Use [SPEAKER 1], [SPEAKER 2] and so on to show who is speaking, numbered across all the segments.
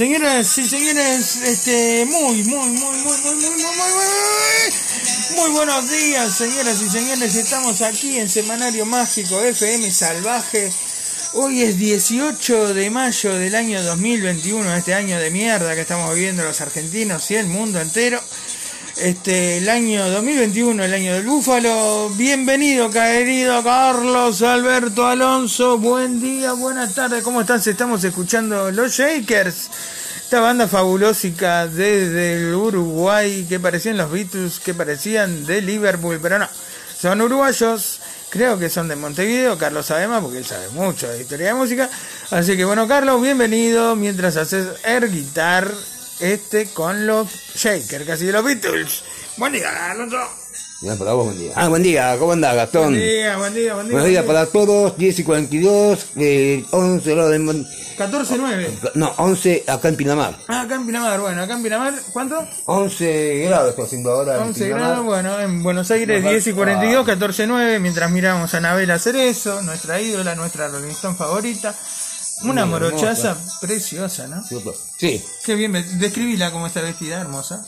[SPEAKER 1] Señoras y señores, este, muy, muy, muy, muy, muy, muy, muy, muy, muy, buenos días, señoras y señores. Estamos aquí en Semanario Mágico FM Salvaje. Hoy es 18 de mayo del año 2021, este año de mierda que estamos viviendo los argentinos y el mundo entero. Este, el año 2021, el año del búfalo. Bienvenido, querido Carlos Alberto Alonso. Buen día, buenas tardes. ¿Cómo estás? Estamos escuchando Los Shakers. Esta banda fabulosa desde el Uruguay que parecían los Beatles, que parecían de Liverpool, pero no. Son uruguayos. Creo que son de Montevideo, Carlos sabe más porque él sabe mucho de historia de música. Así que bueno, Carlos, bienvenido mientras haces air guitar este con los Shakers, casi de los Beatles. Buen día, Alonso.
[SPEAKER 2] Ya, para vos, buen día. Ah, buen día, ¿cómo andás, Gastón?
[SPEAKER 1] Buen día, buen día, buen día.
[SPEAKER 2] Buenos días para todos, 10 y 42, eh, 11 grados de...
[SPEAKER 1] 14-9.
[SPEAKER 2] No, 11 acá en Pinamar.
[SPEAKER 1] Ah, acá en Pinamar, bueno, acá en Pinamar, ¿cuánto?
[SPEAKER 2] 11 grados está haciendo ahora en
[SPEAKER 1] 11
[SPEAKER 2] Pinamar.
[SPEAKER 1] grados, bueno, en Buenos Aires
[SPEAKER 2] Nos
[SPEAKER 1] 10 y
[SPEAKER 2] va-
[SPEAKER 1] 42, 14 9, mientras miramos a Anabela Cerezo, nuestra ídola, nuestra Rolling favorita. Una morochaza
[SPEAKER 2] hermosa.
[SPEAKER 1] preciosa, ¿no?
[SPEAKER 2] Sí,
[SPEAKER 1] Qué bien, describila como está vestida, hermosa.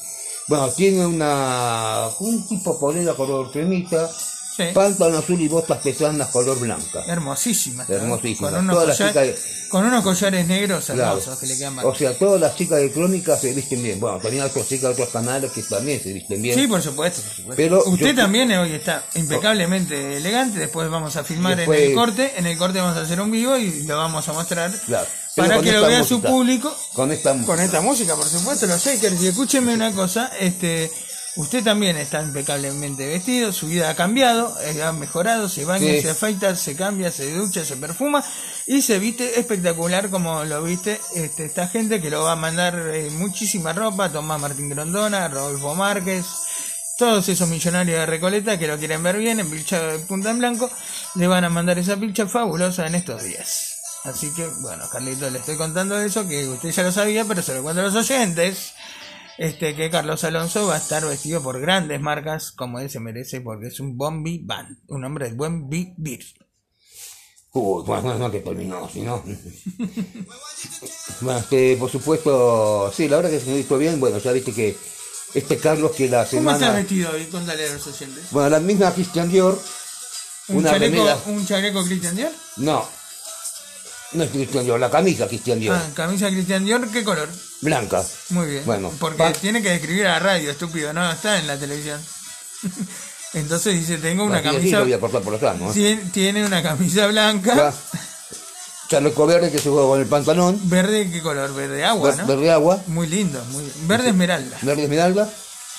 [SPEAKER 2] bueno, tiene una... un tipo polera color cremita,
[SPEAKER 1] Sí,
[SPEAKER 2] pantalón azul y botas pesadas color blanca.
[SPEAKER 1] hermosísima.
[SPEAKER 2] Hermosísima.
[SPEAKER 1] Con unos,
[SPEAKER 2] Todas las
[SPEAKER 1] collares,
[SPEAKER 2] chicas
[SPEAKER 1] con unos collares negros
[SPEAKER 2] Claro.
[SPEAKER 1] hermosos que le quedan
[SPEAKER 2] O
[SPEAKER 1] bárbaros.
[SPEAKER 2] sea, todas las chicas de crónica se visten bien. Bueno, también hay otras chicas de otros canales que también se visten bien.
[SPEAKER 1] Sí, por supuesto, por supuesto.
[SPEAKER 2] Pero
[SPEAKER 1] Usted
[SPEAKER 2] yo-
[SPEAKER 1] también hoy está impecablemente elegante. Después vamos a filmar
[SPEAKER 2] Después-
[SPEAKER 1] en el corte. En el corte vamos a hacer un vivo y lo vamos a mostrar
[SPEAKER 2] Claro.
[SPEAKER 1] Para que lo vea su
[SPEAKER 2] música.
[SPEAKER 1] público.
[SPEAKER 2] Con esta
[SPEAKER 1] Con esta música, por supuesto, los Shakers. Y escúcheme una cosa, este, usted también está impecablemente vestido, su vida ha cambiado, eh, ha mejorado, se baña,
[SPEAKER 2] Sí.
[SPEAKER 1] se afeita, se cambia, se ducha, se perfuma y se viste espectacular como lo viste este, esta gente que lo va a mandar eh, muchísima ropa, Tomás Martín Grondona, Rodolfo Márquez, todos esos millonarios de Recoleta que lo quieren ver bien en pilcha de punta en blanco, le van a mandar esa pilcha fabulosa en estos días. Así que, bueno, Carlito, le estoy contando eso, que usted ya lo sabía, pero se lo cuento a los oyentes. Este, que Carlos Alonso va a estar vestido por grandes marcas, como él se merece, porque es un bombi band, un hombre de buen vivir.
[SPEAKER 2] Uy, bueno, no, que terminó, si no. bueno, este, por supuesto, sí, la verdad que se me visto bien. Bueno, ya viste que este Carlos que la
[SPEAKER 1] ¿Cómo estás
[SPEAKER 2] semana.
[SPEAKER 1] vestido hoy? Contale a los oyentes.
[SPEAKER 2] Bueno, la misma Christian Dior.
[SPEAKER 1] ¿Un
[SPEAKER 2] Una
[SPEAKER 1] chaleco,
[SPEAKER 2] remera.
[SPEAKER 1] un chaleco Christian Dior?
[SPEAKER 2] No. No es Christian Dior, la camisa Christian Dior.
[SPEAKER 1] Ah, camisa Christian Dior, ¿qué color?
[SPEAKER 2] Blanca.
[SPEAKER 1] Muy bien.
[SPEAKER 2] Bueno,
[SPEAKER 1] porque
[SPEAKER 2] pa-
[SPEAKER 1] tiene que describir a la radio, estúpido, no está en la televisión. Entonces dice, tengo una
[SPEAKER 2] sí,
[SPEAKER 1] camisa...
[SPEAKER 2] lo voy a cortar por acá, ¿no?
[SPEAKER 1] Tiene, tiene una camisa blanca.
[SPEAKER 2] Ya. Chaleco verde que se juega con el pantalón.
[SPEAKER 1] Verde, ¿qué color? Verde agua,
[SPEAKER 2] ver-
[SPEAKER 1] ¿no?
[SPEAKER 2] Verde agua.
[SPEAKER 1] Muy lindo, muy verde esmeralda.
[SPEAKER 2] Verde esmeralda.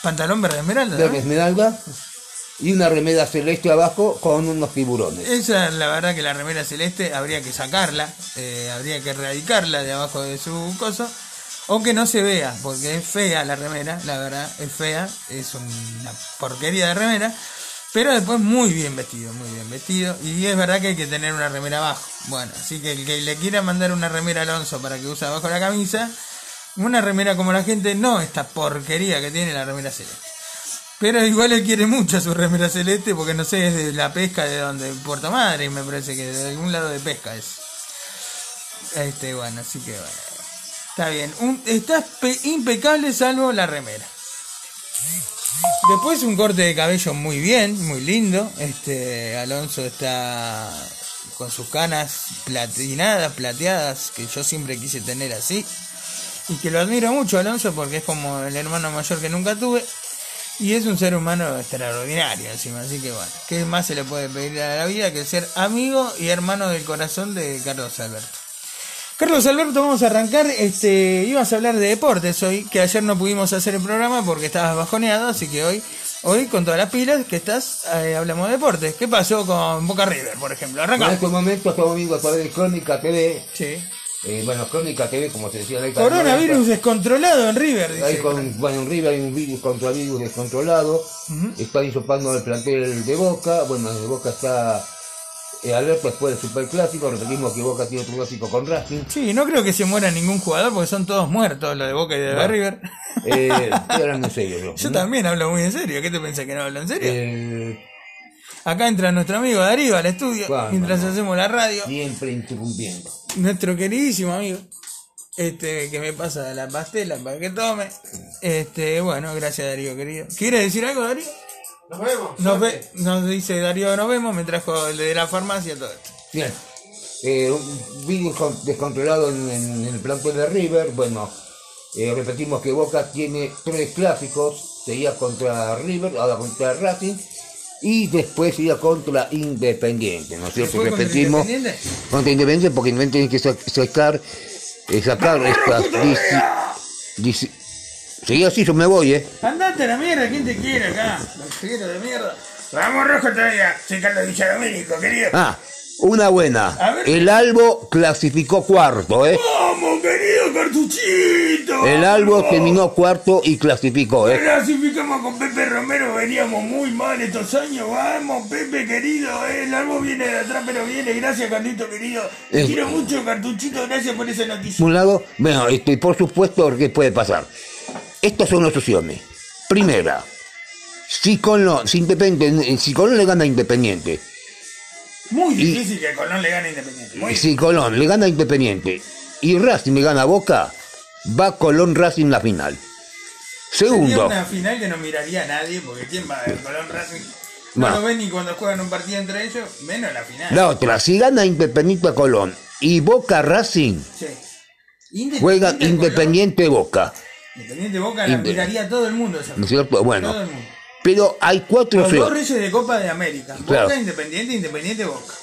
[SPEAKER 1] Pantalón verde esmeralda. ¿no?
[SPEAKER 2] Verde esmeralda. Y una remera celeste abajo con unos tiburones.
[SPEAKER 1] Esa, la verdad que la remera celeste habría que sacarla, eh, habría que erradicarla de abajo de su coso, o que no se vea, porque es fea la remera, la verdad, es fea, es una porquería de remera, pero después muy bien vestido, muy bien vestido, y es verdad que hay que tener una remera abajo. Bueno, así que el que le quiera mandar una remera Alonso para que use abajo la camisa, una remera como la gente, no esta porquería que tiene la remera celeste. Pero igual él quiere mucho su remera celeste porque no sé, es de la pesca de donde, Puerto Madre, me parece que de algún lado de pesca es. Este, bueno, así que bueno. Está bien. Un, está pe- impecable salvo la remera. Después un corte de cabello muy bien, muy lindo. Este, Alonso está con sus canas platinadas, plateadas, que yo siempre quise tener así. Y que lo admiro mucho, Alonso, porque es como el hermano mayor que nunca tuve. Y es un ser humano extraordinario encima, así que bueno, ¿qué más se le puede pedir a la vida que ser amigo y hermano del corazón de Carlos Alberto? Carlos Alberto, vamos a arrancar, este, ibas a hablar de deportes hoy, que ayer no pudimos hacer el programa porque estabas bajoneado, así que hoy, hoy con todas las pilas que estás, eh, hablamos de deportes. ¿Qué pasó con Boca River, por ejemplo?
[SPEAKER 2] En
[SPEAKER 1] Arrancamos.
[SPEAKER 2] este momento estamos viendo a través de Crónica TV.
[SPEAKER 1] Sí.
[SPEAKER 2] Eh, bueno, Crónica TV, como se decía. la
[SPEAKER 1] Coronavirus descontrolado en River,
[SPEAKER 2] Hay
[SPEAKER 1] dice.
[SPEAKER 2] con, bueno, en River hay un virus contra virus descontrolado. Está hisopando el plantel de Boca. Bueno, de Boca está eh, alerta después del Superclásico. Repetimos que Boca tiene otro clásico con Racing.
[SPEAKER 1] Sí, no creo que se muera ningún jugador porque son todos muertos, los de Boca y de
[SPEAKER 2] Bueno.
[SPEAKER 1] River.
[SPEAKER 2] Eh, estoy hablando en serio. yo,
[SPEAKER 1] Yo
[SPEAKER 2] ¿no?
[SPEAKER 1] también hablo muy en serio. ¿Qué te pensás que no hablo en serio?
[SPEAKER 2] Eh,
[SPEAKER 1] Acá entra nuestro amigo Darío al estudio
[SPEAKER 2] Bueno,
[SPEAKER 1] mientras
[SPEAKER 2] no.
[SPEAKER 1] hacemos la radio.
[SPEAKER 2] siempre interrumpiendo.
[SPEAKER 1] Nuestro queridísimo amigo. este, que me pasa la pastela para que tome. Este, bueno, gracias Darío, querido. ¿Quiere decir algo, Darío?
[SPEAKER 3] Nos vemos.
[SPEAKER 1] Nos, ve, nos dice Darío, nos vemos, me trajo el de la farmacia todo esto.
[SPEAKER 2] Bien. Eh, un vídeo con- descontrolado en, en el plantel de River. Bueno, eh, repetimos que Boca tiene tres clásicos. Sería contra River, ahora contra Racing. Y después sería contra Independiente, ¿no es cierto?
[SPEAKER 1] ¿Fue contra
[SPEAKER 2] Repetimos.
[SPEAKER 1] Independiente?
[SPEAKER 2] Contra Independiente porque Independiente tiene que sa- sacar, eh, sacar estas... dieci- Seguí así, yo me voy, ¿eh?
[SPEAKER 1] Andate a la mierda, ¿quién te quiere acá? Los de mierda. Vamos rojo todavía, soy Carlos Villadomínico, querido.
[SPEAKER 2] Ah, una buena. El Albo clasificó cuarto, ¿eh?
[SPEAKER 1] ¡Vamos, querido cartuchito!
[SPEAKER 2] El Albo terminó cuarto y clasificó, ¿eh?
[SPEAKER 1] Clasificamos con Pepe Romero, veníamos muy mal estos años. Vamos, Pepe querido, eh, el árbol viene de atrás, pero viene. Gracias, Carlito querido. Te quiero mucho, cartuchito. Gracias por esa noticia.
[SPEAKER 2] un lado, bueno, este, por supuesto, ¿qué puede pasar? Estas son las opciones. Primera, si Colón, si si Colón le gana a Independiente,
[SPEAKER 1] Muy difícil que Colón le gane a Independiente. Muy
[SPEAKER 2] si Colón le gana a Independiente y Racing le gana a Boca, va Colón Racing la final.
[SPEAKER 1] Sería
[SPEAKER 2] Segundo,
[SPEAKER 1] una final que no miraría a nadie, porque ¿quién va a ver Colón Racing? No lo ven ni cuando juegan un partido entre ellos, menos la final.
[SPEAKER 2] la otra, si gana Independiente a Colón y Boca Racing,
[SPEAKER 1] Sí. Independiente
[SPEAKER 2] juega
[SPEAKER 1] Colón,
[SPEAKER 2] Independiente Boca.
[SPEAKER 1] Independiente Boca la
[SPEAKER 2] Inde-
[SPEAKER 1] miraría todo el mundo
[SPEAKER 2] ¿No es cierto? Bueno,
[SPEAKER 1] Todo el mundo.
[SPEAKER 2] Pero hay cuatro
[SPEAKER 1] Los dos reyes de Copa de América.
[SPEAKER 2] Claro.
[SPEAKER 1] Boca, Independiente, Independiente, Boca.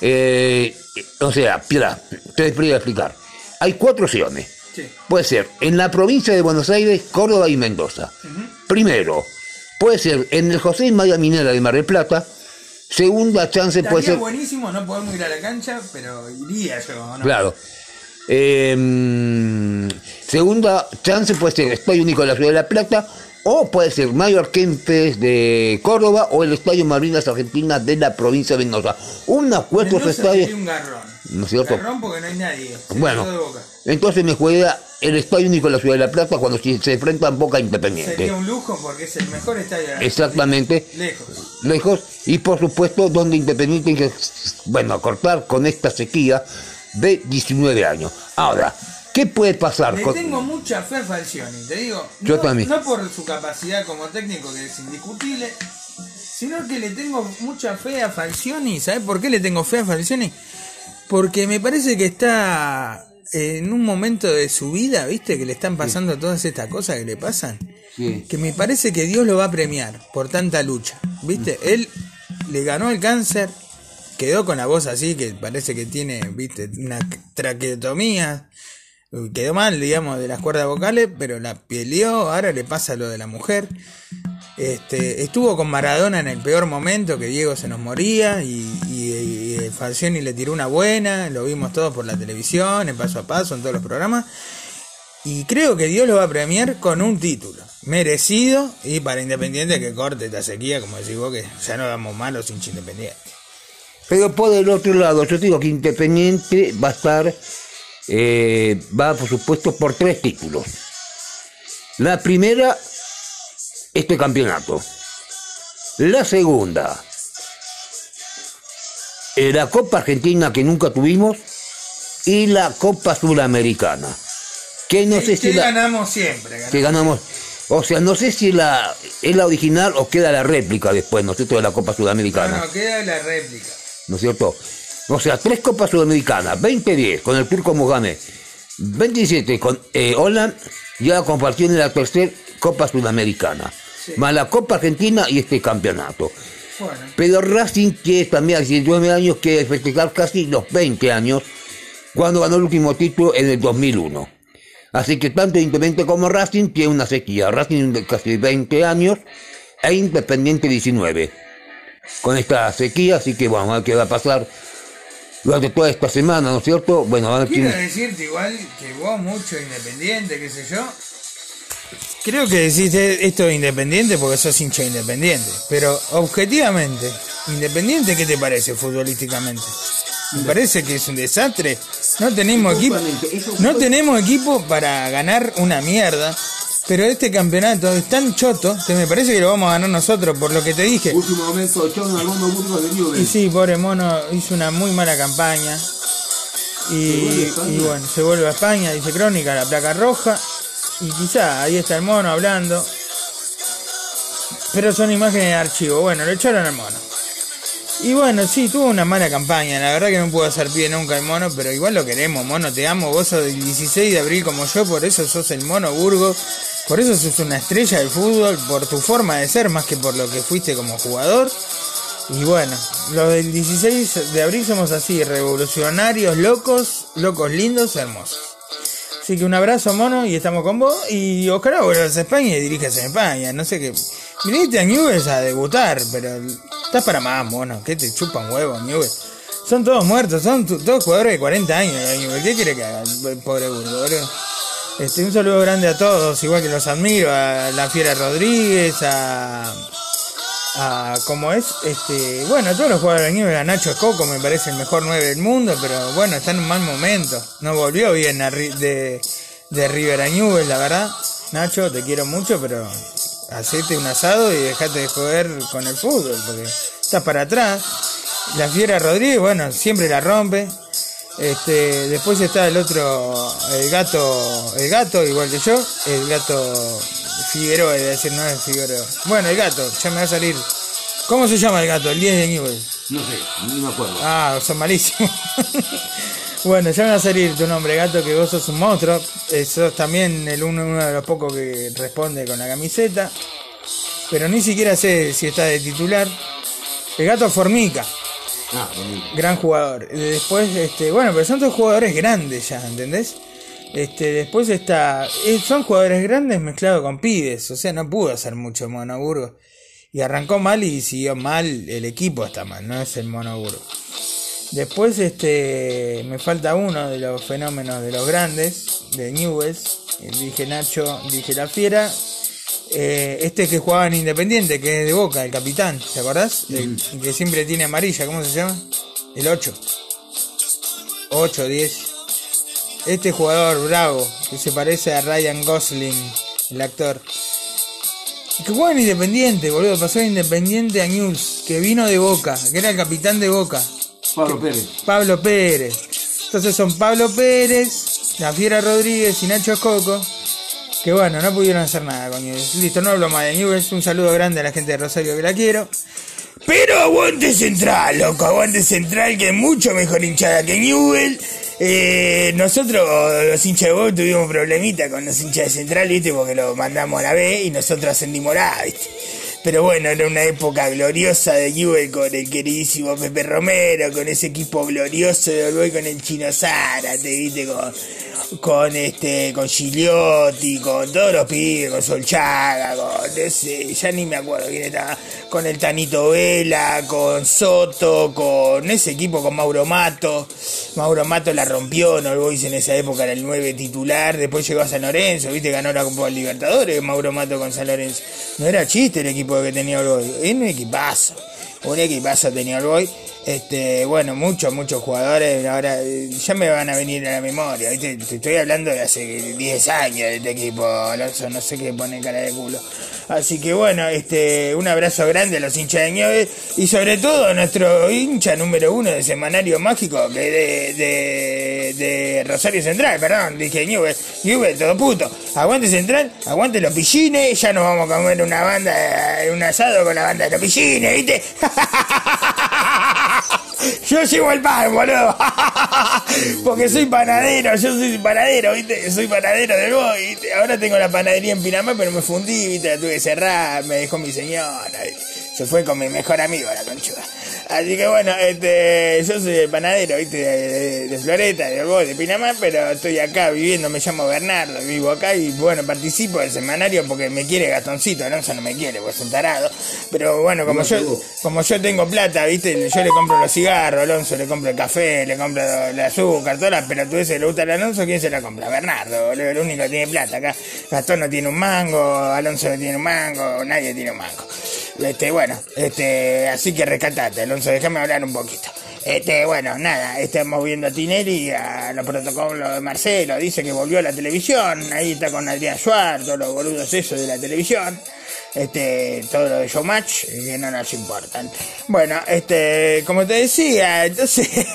[SPEAKER 2] Eh, o sea, mira, te voy a explicar. Hay cuatro opciones.
[SPEAKER 1] Sí.
[SPEAKER 2] Puede ser en la provincia de Buenos Aires, Córdoba y Mendoza. Primero, puede ser en el José y María Minera de Mar del Plata. Segunda chance puede ser,
[SPEAKER 1] buenísimo, no podemos ir a la cancha, pero iría yo, ¿no?
[SPEAKER 2] claro. Eh, mm, segunda chance puede ser Estadio Único de la Ciudad de La Plata. O puede ser Mayor Kempes de Córdoba o el Estadio Malvinas Argentina de la provincia de Mendoza. Una cuatro estadios.
[SPEAKER 1] un garrón.
[SPEAKER 2] ¿No es cierto?
[SPEAKER 1] Garrón porque no hay nadie.
[SPEAKER 2] Bueno, entonces me juega el Estadio Único de la Ciudad de La Plata cuando se enfrentan Boca e Independiente.
[SPEAKER 1] Sería un lujo porque es el mejor estadio de la
[SPEAKER 2] Exactamente,
[SPEAKER 1] Lejos.
[SPEAKER 2] lejos. Y por supuesto, donde Independiente bueno, acortar con esta sequía de 19 años. Ahora, ¿qué puede pasar
[SPEAKER 1] Le tengo mucha fe a Falcioni, te digo.
[SPEAKER 2] Yo
[SPEAKER 1] no,
[SPEAKER 2] también.
[SPEAKER 1] No por su capacidad como técnico, que es indiscutible, sino que le tengo mucha fe a Falcioni. ¿Sabes por qué le tengo fe a Falcioni? Porque me parece que está en un momento de su vida, ¿viste? Que le están pasando todas estas cosas que le pasan.
[SPEAKER 2] Sí.
[SPEAKER 1] Que me parece que Dios lo va a premiar por tanta lucha, ¿viste? Él le ganó el cáncer, quedó con la voz así, que parece que tiene, ¿viste? Una traqueotomía. Quedó mal, digamos, de las cuerdas vocales, pero la peleó, ahora le pasa lo de la mujer. Este, estuvo con Maradona en el peor momento, que Diego se nos moría, y, y, y Falcioni le tiró una buena, lo vimos todos por la televisión, en paso a paso, en todos los programas. Y creo que Dios lo va a premiar con un título. Merecido y para Independiente que corte esta sequía, como decís vos, que ya no damos malos sin Independiente.
[SPEAKER 2] Pero por el otro lado, yo digo que Independiente va a estar, eh, va por supuesto por tres títulos. La primera, este campeonato. La segunda, eh, la Copa Argentina que nunca tuvimos y la Copa Sudamericana. Que no sé si la,
[SPEAKER 1] ganamos siempre. ganamos.
[SPEAKER 2] que ganamos. O sea, no sé si la es la original o queda la réplica después, ¿no es cierto?, de la Copa
[SPEAKER 1] No,
[SPEAKER 2] Sudamericana.
[SPEAKER 1] no, queda la réplica.
[SPEAKER 2] ¿no es cierto? O sea, tres Copas Sudamericanas, 2010 con el Turco Mogame, 27 con eh, Holland, ya compartió en la tercera Copa Sudamericana,
[SPEAKER 1] Sí.
[SPEAKER 2] más la Copa Argentina y este campeonato.
[SPEAKER 1] Bueno,
[SPEAKER 2] Pero Racing, que es también a 19 años, quiere festejar casi los 20 años, cuando ganó el último título en el 2001. Así que tanto Independiente como Racing tiene una sequía. Racing de casi 20 años e Independiente 19. Con esta sequía, así que vamos a ver qué va a pasar durante toda esta semana, ¿no es cierto? Bueno, van a
[SPEAKER 1] quiero decirte igual que vos mucho Independiente, qué sé yo. Creo que decís esto de Independiente porque sos hincha de Independiente. Pero objetivamente, Independiente, ¿qué te parece futbolísticamente? Me parece que es un desastre. No tenemos equipo, no tenemos equipo para ganar una mierda. Pero este campeonato es tan choto que me parece que lo vamos a ganar nosotros, por lo que te dije.
[SPEAKER 2] Último momento, Burgos de.
[SPEAKER 1] Y sí, pobre mono, hizo una muy mala campaña. Y, y bueno, se vuelve a España, dice Crónica, la placa roja. Y quizá ahí está el mono hablando. Pero son imágenes de archivo. Bueno, lo echaron al mono. Y bueno, sí, tuvo una mala campaña. La verdad que no pudo hacer pie nunca el mono, pero igual lo queremos, mono. Te amo. Vos sos del 16 de abril como yo, por eso sos el mono Burgos. Por eso sos una estrella del fútbol, por tu forma de ser, más que por lo que fuiste como jugador. Y bueno, los del 16 de abril somos así, revolucionarios, locos, locos lindos, hermosos. Así que un abrazo, mono, y estamos con vos. Y ojalá vuelvas a España y diriges en España. No sé qué. Viniste a Newell's a debutar, pero estás para más, mono. Que te chupan huevos, Newell's. Son todos muertos, son todos jugadores de 40 años. Newell's. ¿Qué quiere que haga el pobre burgo? Este, un saludo grande a todos, igual que los admiro, a la Fiera Rodríguez, a, a como es, este, bueno, a todos los jugadores de Newell's, a Nacho Coco me parece el mejor 9 del mundo, pero bueno, está en un mal momento, no volvió bien a de, de River a la verdad. Nacho, te quiero mucho, pero hacete un asado y dejate de joder con el fútbol, porque estás para atrás. La Fiera Rodríguez, bueno, siempre la rompe. Este, después está el otro, el gato, el gato, igual que yo, el gato Figueroa, es decir, no es Figueroa. Bueno, el gato, ya me va a salir. ¿Cómo se llama el gato? El 10 de Newell.
[SPEAKER 2] No sé, no me acuerdo.
[SPEAKER 1] Ah, son malísimos. bueno, ya me va a salir tu nombre, gato, que vos sos un monstruo. Eh, sos también el uno, uno de los pocos que responde con la camiseta. Pero ni siquiera sé si está de titular. El gato Formica.
[SPEAKER 2] Ah,
[SPEAKER 1] gran jugador. Después, este, bueno, pero son todos jugadores grandes ya, ¿entendés? Este, después está, eh, son jugadores grandes mezclados con pibes, o sea, no pudo hacer mucho Monoburgo. Y arrancó mal y siguió mal, el equipo está mal, no es el Monoburgo. Después, este, me falta uno de los fenómenos de los grandes, de Newells. Dije Nacho, dije La Fiera. Eh, este que jugaba en Independiente, que es de Boca, el capitán, ¿te acordás? El que siempre tiene amarilla, ¿cómo se llama? El 8. 8, 10. Este jugador bravo, que se parece a Ryan Gosling, el actor. Que juega en Independiente, boludo. Pasó de Independiente a News, que vino de Boca, que era el capitán de Boca.
[SPEAKER 2] Pablo Pérez.
[SPEAKER 1] Pablo Pérez. Entonces son Pablo Pérez, La Fiera Rodríguez y Nacho Coco. Que bueno, no pudieron hacer nada con Newell's. Listo, no hablo más de Newell's. Un saludo grande a la gente de Rosario que la quiero. Pero aguante Central, loco, aguante Central, que es mucho mejor hinchada que Newell. Eh, nosotros, los hinchas de Boca, tuvimos problemita con los hinchas de Central, ¿viste? Porque lo mandamos a la B y nosotros ascendimos la A, ¿viste? Pero bueno, era una época gloriosa de Newell con el queridísimo Pepe Romero, con ese equipo glorioso de Uruguay con el Chino Zárate, ¿viste? Con, con este, con Gigliotti, con todos los pibes, con Solchaga, con ese, ya ni me acuerdo quién estaba, con el Tanito Vela, con Soto, con ese equipo con Mauro Mato. Mauro Mato la rompió, no en esa época era el 9 titular, después llegó a San Lorenzo, viste, ganó la Copa Libertadores, Mauro Mato con San Lorenzo. No era chiste el equipo que tenía Boys, era un equipazo, un equipazo tenía Boys. Este, bueno, muchos, muchos jugadores, ahora ya me van a venir a la memoria. Te estoy hablando de hace 10 años de este equipo, Alonso, no sé qué pone cara de culo. Así que bueno, este, un abrazo grande a los hinchas de Newell's y sobre todo a nuestro hincha número uno de Semanario Mágico, que de, de, Rosario Central, perdón, dije Newell's, Newell's, todo puto. Aguante Central, aguante los pillines, ya nos vamos a comer una banda, un asado con la banda de los pillines, ¿viste? Yo llevo el pan, boludo. Porque soy panadero, yo soy panadero, ¿viste? Soy panadero boy, ¿viste? Ahora tengo la panadería en Pinamá, pero me fundí, ¿viste? La tuve que cerrar, me dejó mi señora. Se fue con mi mejor amigo, la conchuda. Así que bueno, este, yo soy el panadero, ¿viste? De, de- de Floreta, de Boy, de Pinamá, pero estoy acá viviendo, me llamo Bernardo, vivo acá y bueno, participo del semanario porque me quiere Gastoncito, Alonso no me quiere, pues es un tarado. Pero bueno, como yo, como yo tengo plata, ¿viste? Yo le compro los cigarros, Alonso le compro el café, le compro el azúcar, todas las pelotudeces que le gusta al Alonso, ¿quién se la compra? Bernardo, boludo, el único que tiene plata acá. Gastón no tiene un mango, Alonso no tiene un mango, nadie tiene un mango. Este, bueno, este, así que rescatate, Alonso, déjame hablar un poquito. Este, bueno, nada, estamos viendo a Tinelli, a los protocolos de Marcelo, dice que volvió a la televisión, ahí está con Adrián Suárez, todos los boludos esos de la televisión, este, todo lo de Showmatch, que no nos importan. Bueno, este, como te decía, entonces,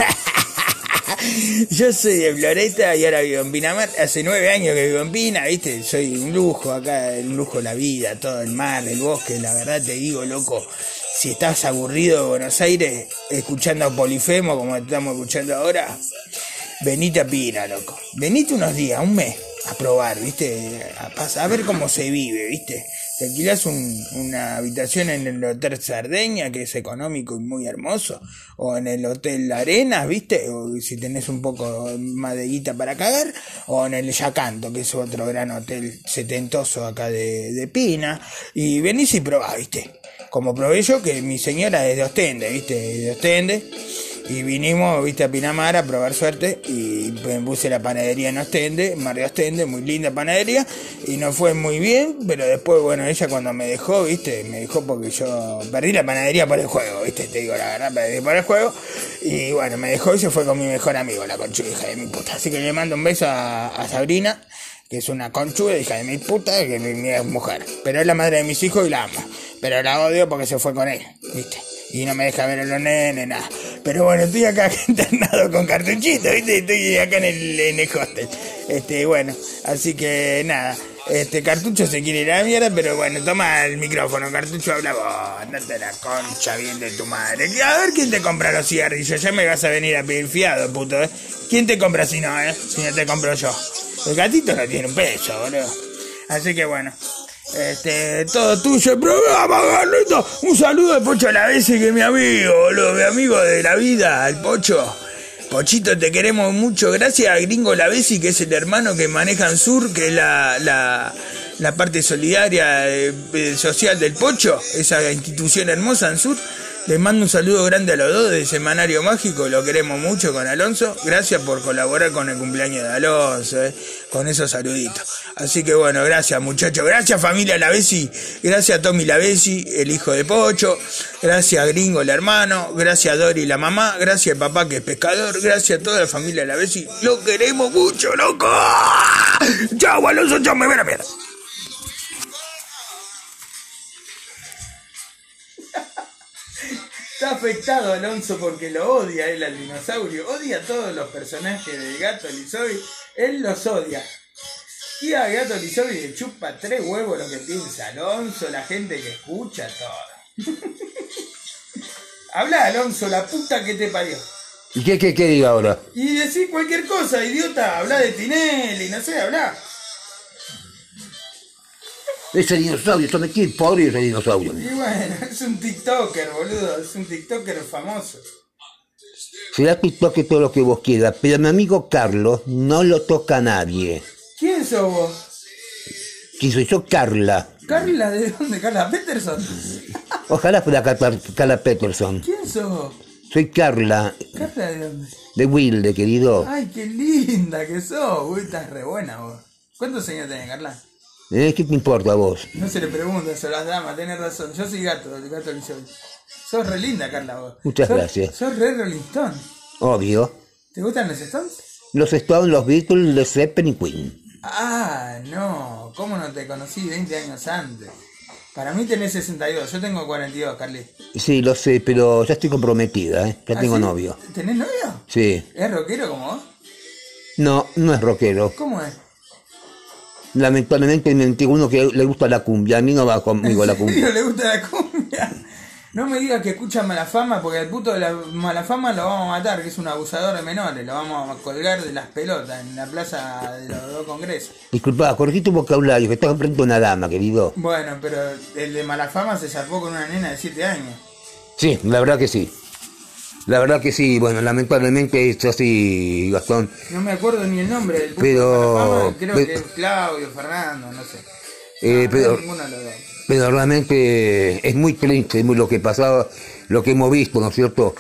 [SPEAKER 1] Yo soy de Floresta y ahora vivo en Pinamar. Hace nueve años que vivo en Pina, ¿viste? Soy un lujo acá, un lujo la vida, todo el mar, el bosque. La verdad te digo, loco, si estás aburrido de Buenos Aires escuchando Polifemo como estamos escuchando ahora, venite a Pina, loco. Venite unos días, un mes, a probar, ¿viste? A, a ver cómo se vive, ¿viste? Te alquilas un, una habitación en el Hotel Sardeña, que es económico y muy hermoso, o en el Hotel Arenas, ¿viste? O si tenés un poco más de guita para cagar, o en el Yacanto, que es otro gran hotel setentoso acá de, de Pina, y venís y probás, ¿viste? Como probé yo, que mi señora es de Ostende, ¿viste? De Ostende y vinimos, viste, a Pinamar a probar suerte y me puse la panadería en Ostende, Mario Ostende, muy linda panadería y no fue muy bien, pero después, bueno, ella cuando me dejó, viste, me dejó porque yo perdí la panadería por el juego, viste, te digo la verdad, perdí por el juego y bueno, me dejó y se fue con mi mejor amigo, la conchuda hija de mi puta. Así que le mando un beso a, Sabrina, que es una conchuda hija de mi puta, que mi, mi mujer, pero es la madre de mis hijos y la amo, pero la odio porque se fue con él, viste y no me deja ver a los nenes, nada. Pero bueno, estoy acá internado con cartuchito, ¿viste? Estoy acá en el, en el hostel. Este, bueno, así que nada. Este cartucho se quiere ir a la mierda, pero bueno, toma el micrófono, cartucho, habla vos, andate la concha bien de tu madre. A ver quién te compra los cigarrillos, ya me vas a venir a pedir fiado, puto, ¿eh? ¿Quién te compra si no, eh? Si no te compro yo. El gatito no tiene un peso, boludo. Así que bueno. Este, todo tuyo, programa, Garnito. Un saludo al Pocho a la vez que mi amigo, boludo, mi amigo de la vida, el Pocho. Pochito, te queremos mucho. Gracias a Gringo Lavesi, que es el hermano que maneja Sur, que es la, la, la parte solidaria eh, eh, social del Pocho, esa institución hermosa en Sur. Les mando un saludo grande a los dos de Semanario Mágico, lo queremos mucho con Alonso. Gracias por colaborar con el cumpleaños de Alonso, eh, con esos saluditos. Así que bueno, gracias muchachos, gracias familia Lavesi, gracias Tommy Lavesi, el hijo de Pocho, gracias Gringo el hermano, gracias Dori la mamá, gracias papá que es pescador, gracias a toda la familia Lavesi, lo queremos mucho, loco. Chao Alonso, chao, me ven a. Está afectado Alonso porque lo odia él al dinosaurio. Odia a todos los personajes del gato Lizobi. Él los odia. Y a gato Lizobi le chupa tres huevos lo que piensa Alonso, la gente que escucha, todo. Habla Alonso, la puta que te parió.
[SPEAKER 2] ¿Y qué, qué, qué diga ahora?
[SPEAKER 1] Y decir cualquier cosa, idiota. Habla de Tinelli, no sé, habla.
[SPEAKER 2] Ese dinosaurio, ¿eso me quiere pobre ese dinosaurio?
[SPEAKER 1] Y bueno, es un TikToker, boludo, es un TikToker famoso.
[SPEAKER 2] Será TikToker todo lo que vos quieras, pero mi amigo Carlos no lo toca a nadie.
[SPEAKER 1] ¿Quién sos vos?
[SPEAKER 2] ¿Quién soy yo? Carla.
[SPEAKER 1] ¿Carla de dónde? ¿Carla Peterson?
[SPEAKER 2] Ojalá fuera Carla, Peterson.
[SPEAKER 1] ¿Quién sos?
[SPEAKER 2] Soy Carla,
[SPEAKER 1] ¿Carla de dónde?
[SPEAKER 2] de Wilde, querido.
[SPEAKER 1] Ay, qué linda que sos. Uy, estás re buena vos. ¿Cuántos años tenés, Carla?
[SPEAKER 2] ¿Eh? ¿Qué te importa a vos?
[SPEAKER 1] No se le pregunta a las damas, tenés razón. Yo soy gato, el gato Lizoy. Sos re linda, Carla, vos.
[SPEAKER 2] Muchas
[SPEAKER 1] Sos-
[SPEAKER 2] gracias.
[SPEAKER 1] Sos re Rolling Stone.
[SPEAKER 2] Obvio.
[SPEAKER 1] ¿Te gustan los Stones?
[SPEAKER 2] Los Stones, los Beatles, los Zeppelin y Queen.
[SPEAKER 1] Ah, no. ¿Cómo no te conocí 20 años antes? Para mí tenés 62, yo tengo 42, Carly.
[SPEAKER 2] Sí, lo sé, pero ya estoy comprometida, ¿eh? Ya
[SPEAKER 1] ¿Ah,
[SPEAKER 2] tengo
[SPEAKER 1] sí?
[SPEAKER 2] novio.
[SPEAKER 1] ¿Tenés novio?
[SPEAKER 2] Sí.
[SPEAKER 1] ¿Es rockero como vos?
[SPEAKER 2] No, no es rockero.
[SPEAKER 1] ¿Cómo es?
[SPEAKER 2] Lamentablemente me entiendo uno que le gusta la cumbia. A mí no va conmigo la
[SPEAKER 1] ¿En serio
[SPEAKER 2] cumbia.
[SPEAKER 1] le gusta la cumbia? No me digas que escucha Malafama, porque al puto de la Malafama lo vamos a matar, que es un abusador de menores. Lo vamos a colgar de las pelotas en la plaza de los dos congresos.
[SPEAKER 2] Disculpa, corregí tu vocabulario, que estás enfrente a una dama, querido.
[SPEAKER 1] Bueno, pero el de Malafama se zarpó con una nena de 7 años.
[SPEAKER 2] Sí, la verdad que sí. La verdad que sí. Bueno, lamentablemente es así, Gastón.
[SPEAKER 1] No me acuerdo ni el nombre del puto
[SPEAKER 2] Pero-
[SPEAKER 1] de Malafama, creo
[SPEAKER 2] pe-
[SPEAKER 1] que es Claudio, Fernando, no sé.
[SPEAKER 2] Eh,
[SPEAKER 1] No,
[SPEAKER 2] pero-
[SPEAKER 1] no es ninguno de los dos.
[SPEAKER 2] Pero realmente es muy triste muy lo que pasaba, lo que hemos visto, ¿no es cierto?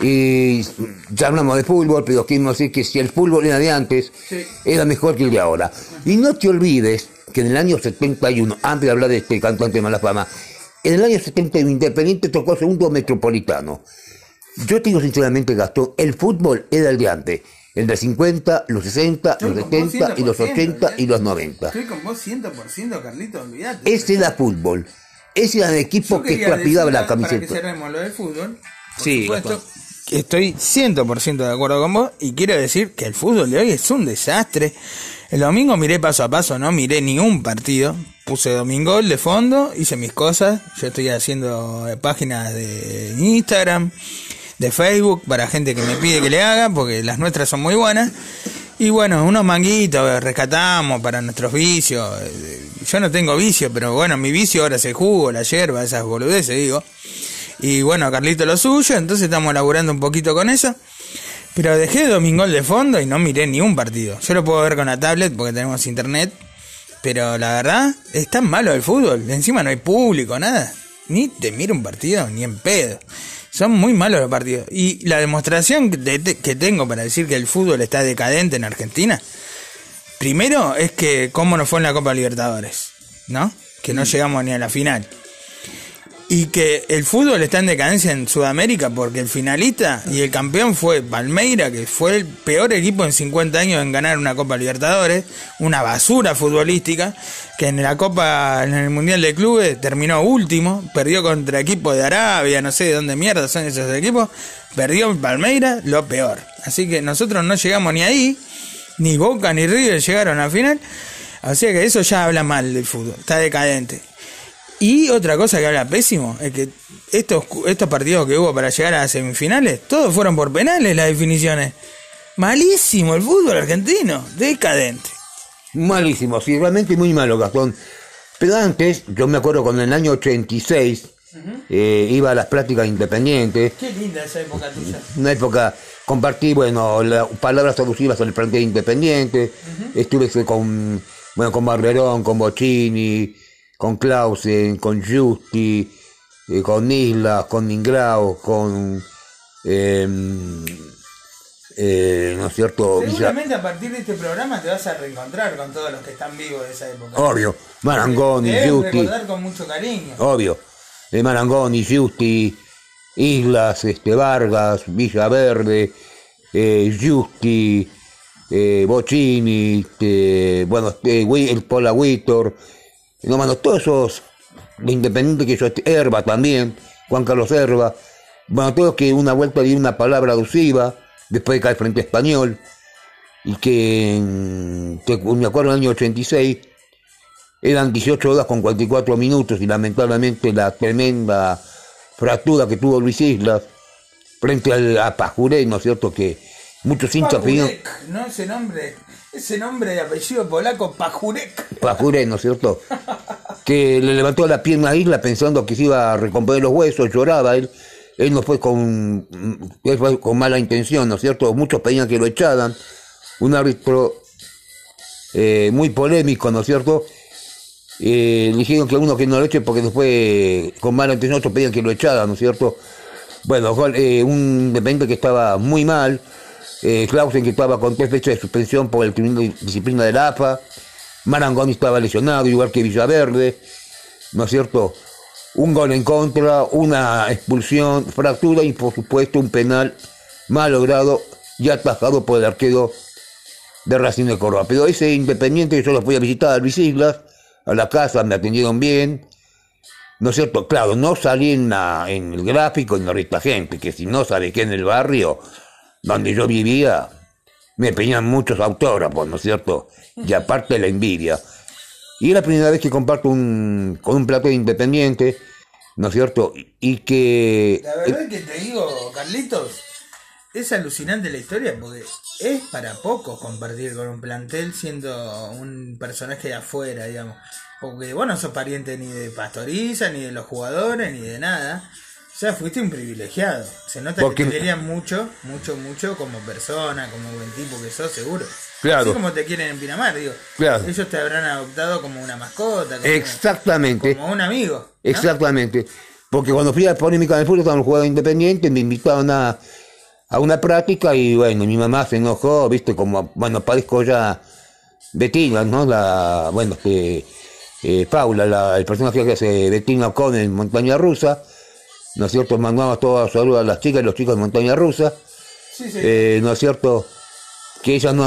[SPEAKER 2] Y ya hablamos de fútbol, pero queremos decir que si el fútbol era de antes,
[SPEAKER 1] Sí.
[SPEAKER 2] era mejor que el de ahora. Y no te olvides que en el año 71, antes de hablar de este cantante de mala fama, en el año 70 Independiente tocó segundo metropolitano. Yo te digo sinceramente, Gastón, el fútbol era el de antes. El de 50, los 60,
[SPEAKER 1] Estoy
[SPEAKER 2] los
[SPEAKER 1] con vos
[SPEAKER 2] 70 y los
[SPEAKER 1] 100%,
[SPEAKER 2] 80 y los
[SPEAKER 1] olvidate.
[SPEAKER 2] 90.
[SPEAKER 1] Estoy con vos 100%, Carlito, olvídate.
[SPEAKER 2] Ese era fútbol. Ese era el equipo
[SPEAKER 1] Yo
[SPEAKER 2] que
[SPEAKER 1] decir,
[SPEAKER 2] la
[SPEAKER 1] Para que
[SPEAKER 2] camiseta.
[SPEAKER 1] cerremos lo del fútbol, por
[SPEAKER 2] Sí,
[SPEAKER 1] supuesto, estoy 100% de acuerdo con vos y quiero decir que el fútbol de hoy es un desastre. El domingo miré paso a paso, no miré ni un partido. Puse domingo de fondo, hice mis cosas. Yo estoy haciendo páginas de Instagram, de Facebook, para gente que me pide que le haga, porque las nuestras son muy buenas. Y bueno, unos manguitos rescatamos para nuestros vicios. Yo no tengo vicio, pero bueno, mi vicio ahora es el jugo, la hierba, esas boludeces, digo. Y bueno, Carlito lo suyo, entonces estamos laburando un poquito con eso. Pero dejé Domingol de fondo y no miré ni un partido. Yo lo puedo ver con la tablet porque tenemos internet. Pero la verdad, es tan malo el fútbol. Encima no hay público, nada. Ni te miro un partido, ni en pedo. Son muy malos los partidos. Y la demostración que tengo para decir que el fútbol está decadente en Argentina, primero es que cómo nos fue en la Copa Libertadores, ¿no? Que no mm. llegamos ni a la final y que el fútbol está en decadencia en Sudamérica porque el finalista y el campeón fue Palmeira, que fue el peor equipo en 50 años en ganar una Copa Libertadores, una basura futbolística, que en la Copa, en el Mundial de Clubes terminó último, perdió contra equipos de Arabia, no sé de dónde mierda son esos equipos, perdió Palmeira, lo peor. Así que nosotros no llegamos ni ahí, ni Boca ni River llegaron al final, así que eso ya habla mal del fútbol, está decadente. Y otra cosa que habla pésimo es que estos, estos partidos que hubo para llegar a las semifinales, todos fueron por penales las definiciones. Malísimo el fútbol argentino, decadente.
[SPEAKER 2] Malísimo, sí, realmente muy malo, Gastón. Pero antes, yo me acuerdo cuando en el año 86 eh, iba a las prácticas independientes.
[SPEAKER 1] Qué linda esa época tuya.
[SPEAKER 2] Una época compartí, bueno, las palabras alusivas al plantel independiente. Estuve con, bueno, con Barberón, con Bocini, con Clausen, con Justi, eh, con Isla, con Ingrao, con... Em, eh, ¿No es cierto?
[SPEAKER 1] Seguramente a partir de este programa te vas a reencontrar con todos los que están vivos de esa época.
[SPEAKER 2] Obvio. Marangoni, Justi.
[SPEAKER 1] recordar con mucho cariño.
[SPEAKER 2] Obvio. De Marangoni, Justi, Islas, este, Vargas, Villaverde, eh, Justi, eh, Bocini, este, bueno, eh, el Pola Witor, no, mano, todos esos independientes que yo, Herba también, Juan Carlos Herba, bueno, todos que una vuelta di una palabra adusiva, después de caer frente español, y que, me acuerdo en el año 86, eran 18 horas con 44 minutos y lamentablemente la tremenda fractura que tuvo Luis Islas frente al, a Pajuré, ¿no es cierto? Que muchos hinchas pidieron...
[SPEAKER 1] ¿no? Ese nombre ese nombre de apellido polaco, Pajurek.
[SPEAKER 2] Pajurek, ¿no es cierto? que le levantó la pierna a Isla pensando que se iba a recomponer los huesos, lloraba él. Él no fue con, fue con mala intención, ¿no es cierto? Muchos pedían que lo echaran. Un árbitro eh, muy polémico, ¿no es cierto? Eh, le dijeron que uno que no lo eche porque después con mala intención otros pedían que lo echaran, ¿no es cierto? Bueno, eh, un dependiente que estaba muy mal, eh, Clausen que estaba con tres fechas de suspensión por el Tribunal de Disciplina de la AFA, Marangoni estaba lesionado, igual que Villaverde, ¿no es cierto? Un gol en contra, una expulsión, fractura y por supuesto un penal mal logrado y atajado por el arquero de Racing de Córdoba. Pero ese Independiente yo lo fui a visitar a Luis Islas, a la casa, me atendieron bien, ¿no es cierto? Claro, no salí en, el gráfico en la gente, que si no sabe que en el barrio donde yo vivía, me pedían muchos autógrafos, ¿no es cierto? Y aparte la envidia. Y es la primera vez que comparto un, con un plato independiente, ¿no es cierto? Y que...
[SPEAKER 1] La verdad que te digo, Carlitos, es alucinante la historia porque es para pocos compartir con un plantel siendo un personaje de afuera, digamos. Porque vos no sos pariente ni de Pastoriza, ni de los jugadores, ni de nada. O sea, fuiste un privilegiado. Se nota que te querían mucho, mucho, mucho como persona, como buen tipo que sos, seguro. Claro. Así como te quieren en Pinamar, digo. Claro. Ellos te habrán adoptado como una mascota.
[SPEAKER 2] Exactamente.
[SPEAKER 1] Como un amigo.
[SPEAKER 2] Exactamente. Porque cuando fui a Polémica del Fútbol, estaban jugando independiente, me invitaron a, a una práctica y bueno, mi mamá se enojó, viste, como, bueno, parezco ya Betina, ¿no? La, bueno, que eh, Paula, la, el personaje que hace Betina con en Montaña Rusa ¿no es cierto? Mandamos todos saludos a las chicas y los chicos de Montaña Rusa, sí, sí. Eh, ¿no es cierto? Que ellas no,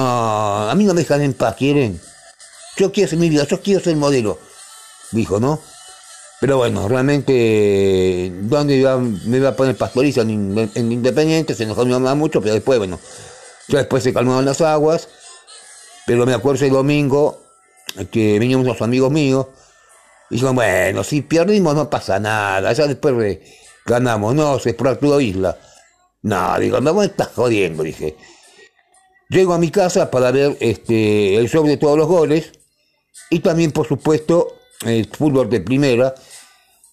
[SPEAKER 2] a mí no me dejan en paz, ¿quieren? Yo quiero ser mi vida, yo quiero ser modelo, dijo, ¿no? Pero bueno, realmente, ¿dónde iba, me iba a poner pastoriza en, en Independiente? Se enojó mi mamá mucho, pero después, bueno, ya después se calmaron las aguas. Pero me acuerdo el domingo que venían unos amigos míos y dijeron, bueno, si perdimos no pasa nada, ya después ganamos, no, se fracturó Isla. No, digo, me voy a estar jodiendo, dije. Llego a mi casa para ver este, el show de todos los goles y también, por supuesto, el fútbol de primera,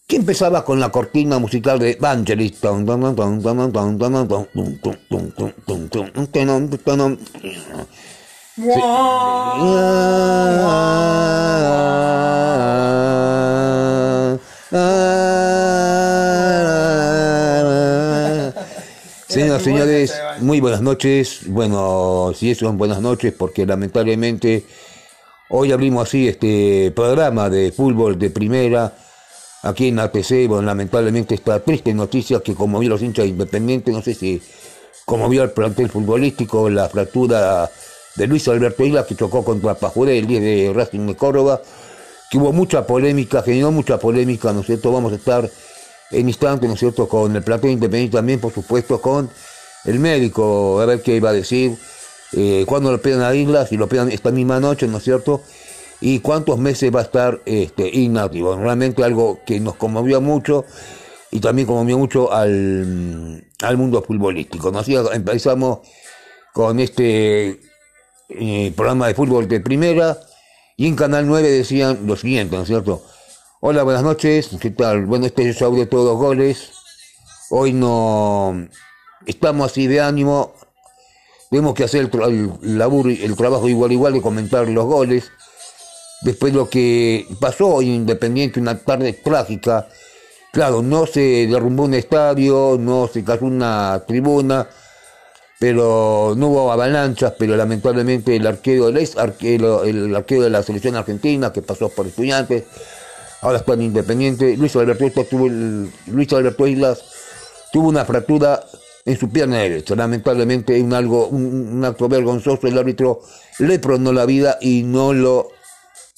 [SPEAKER 2] que empezaba con la cortina musical de Evangelist. Y señores, muy buenas noches. Bueno, si eso son buenas noches, porque lamentablemente Hoy abrimos así este programa de fútbol de primera aquí en ATC. Bueno, lamentablemente esta triste noticia que como vio los hinchas independientes, no sé si como vio el plantel futbolístico, la fractura de Luis Alberto Isla que chocó contra Pajuré el 10 de Racing de Córdoba, que hubo mucha polémica, generó mucha polémica, ¿no es cierto? Vamos a estar en instante, ¿no es cierto?, con el plantel independiente también, por supuesto, con el médico, a ver qué iba a decir eh, cuándo lo pidan a Isla, si lo pidan esta misma noche, ¿no es cierto? Y cuántos meses va a estar este, inactivo. Realmente algo que nos conmovió mucho y también conmovió mucho al, mundo futbolístico. ¿no? Así empezamos con este eh, programa de fútbol de primera y en Canal 9 decían lo siguiente, ¿no es cierto? Hola, buenas noches, ¿qué tal? Bueno, este es el de todos los goles. Hoy no estamos así de ánimo, tenemos que hacer el, laburo, el trabajo igual igual de comentar los goles. Después lo que pasó en Independiente, una tarde trágica. Claro, no se derrumbó un estadio, no se cayó una tribuna, pero no hubo avalanchas, pero lamentablemente el arquero, el arquero, el arquero de la selección argentina que pasó por estudiantes, ahora está en Independiente, Luis Alberto, tuvo Luis Alberto Islas tuvo una fractura en su pierna derecha. Lamentablemente un, algo, un, acto vergonzoso, el árbitro le pronó la vida y no lo,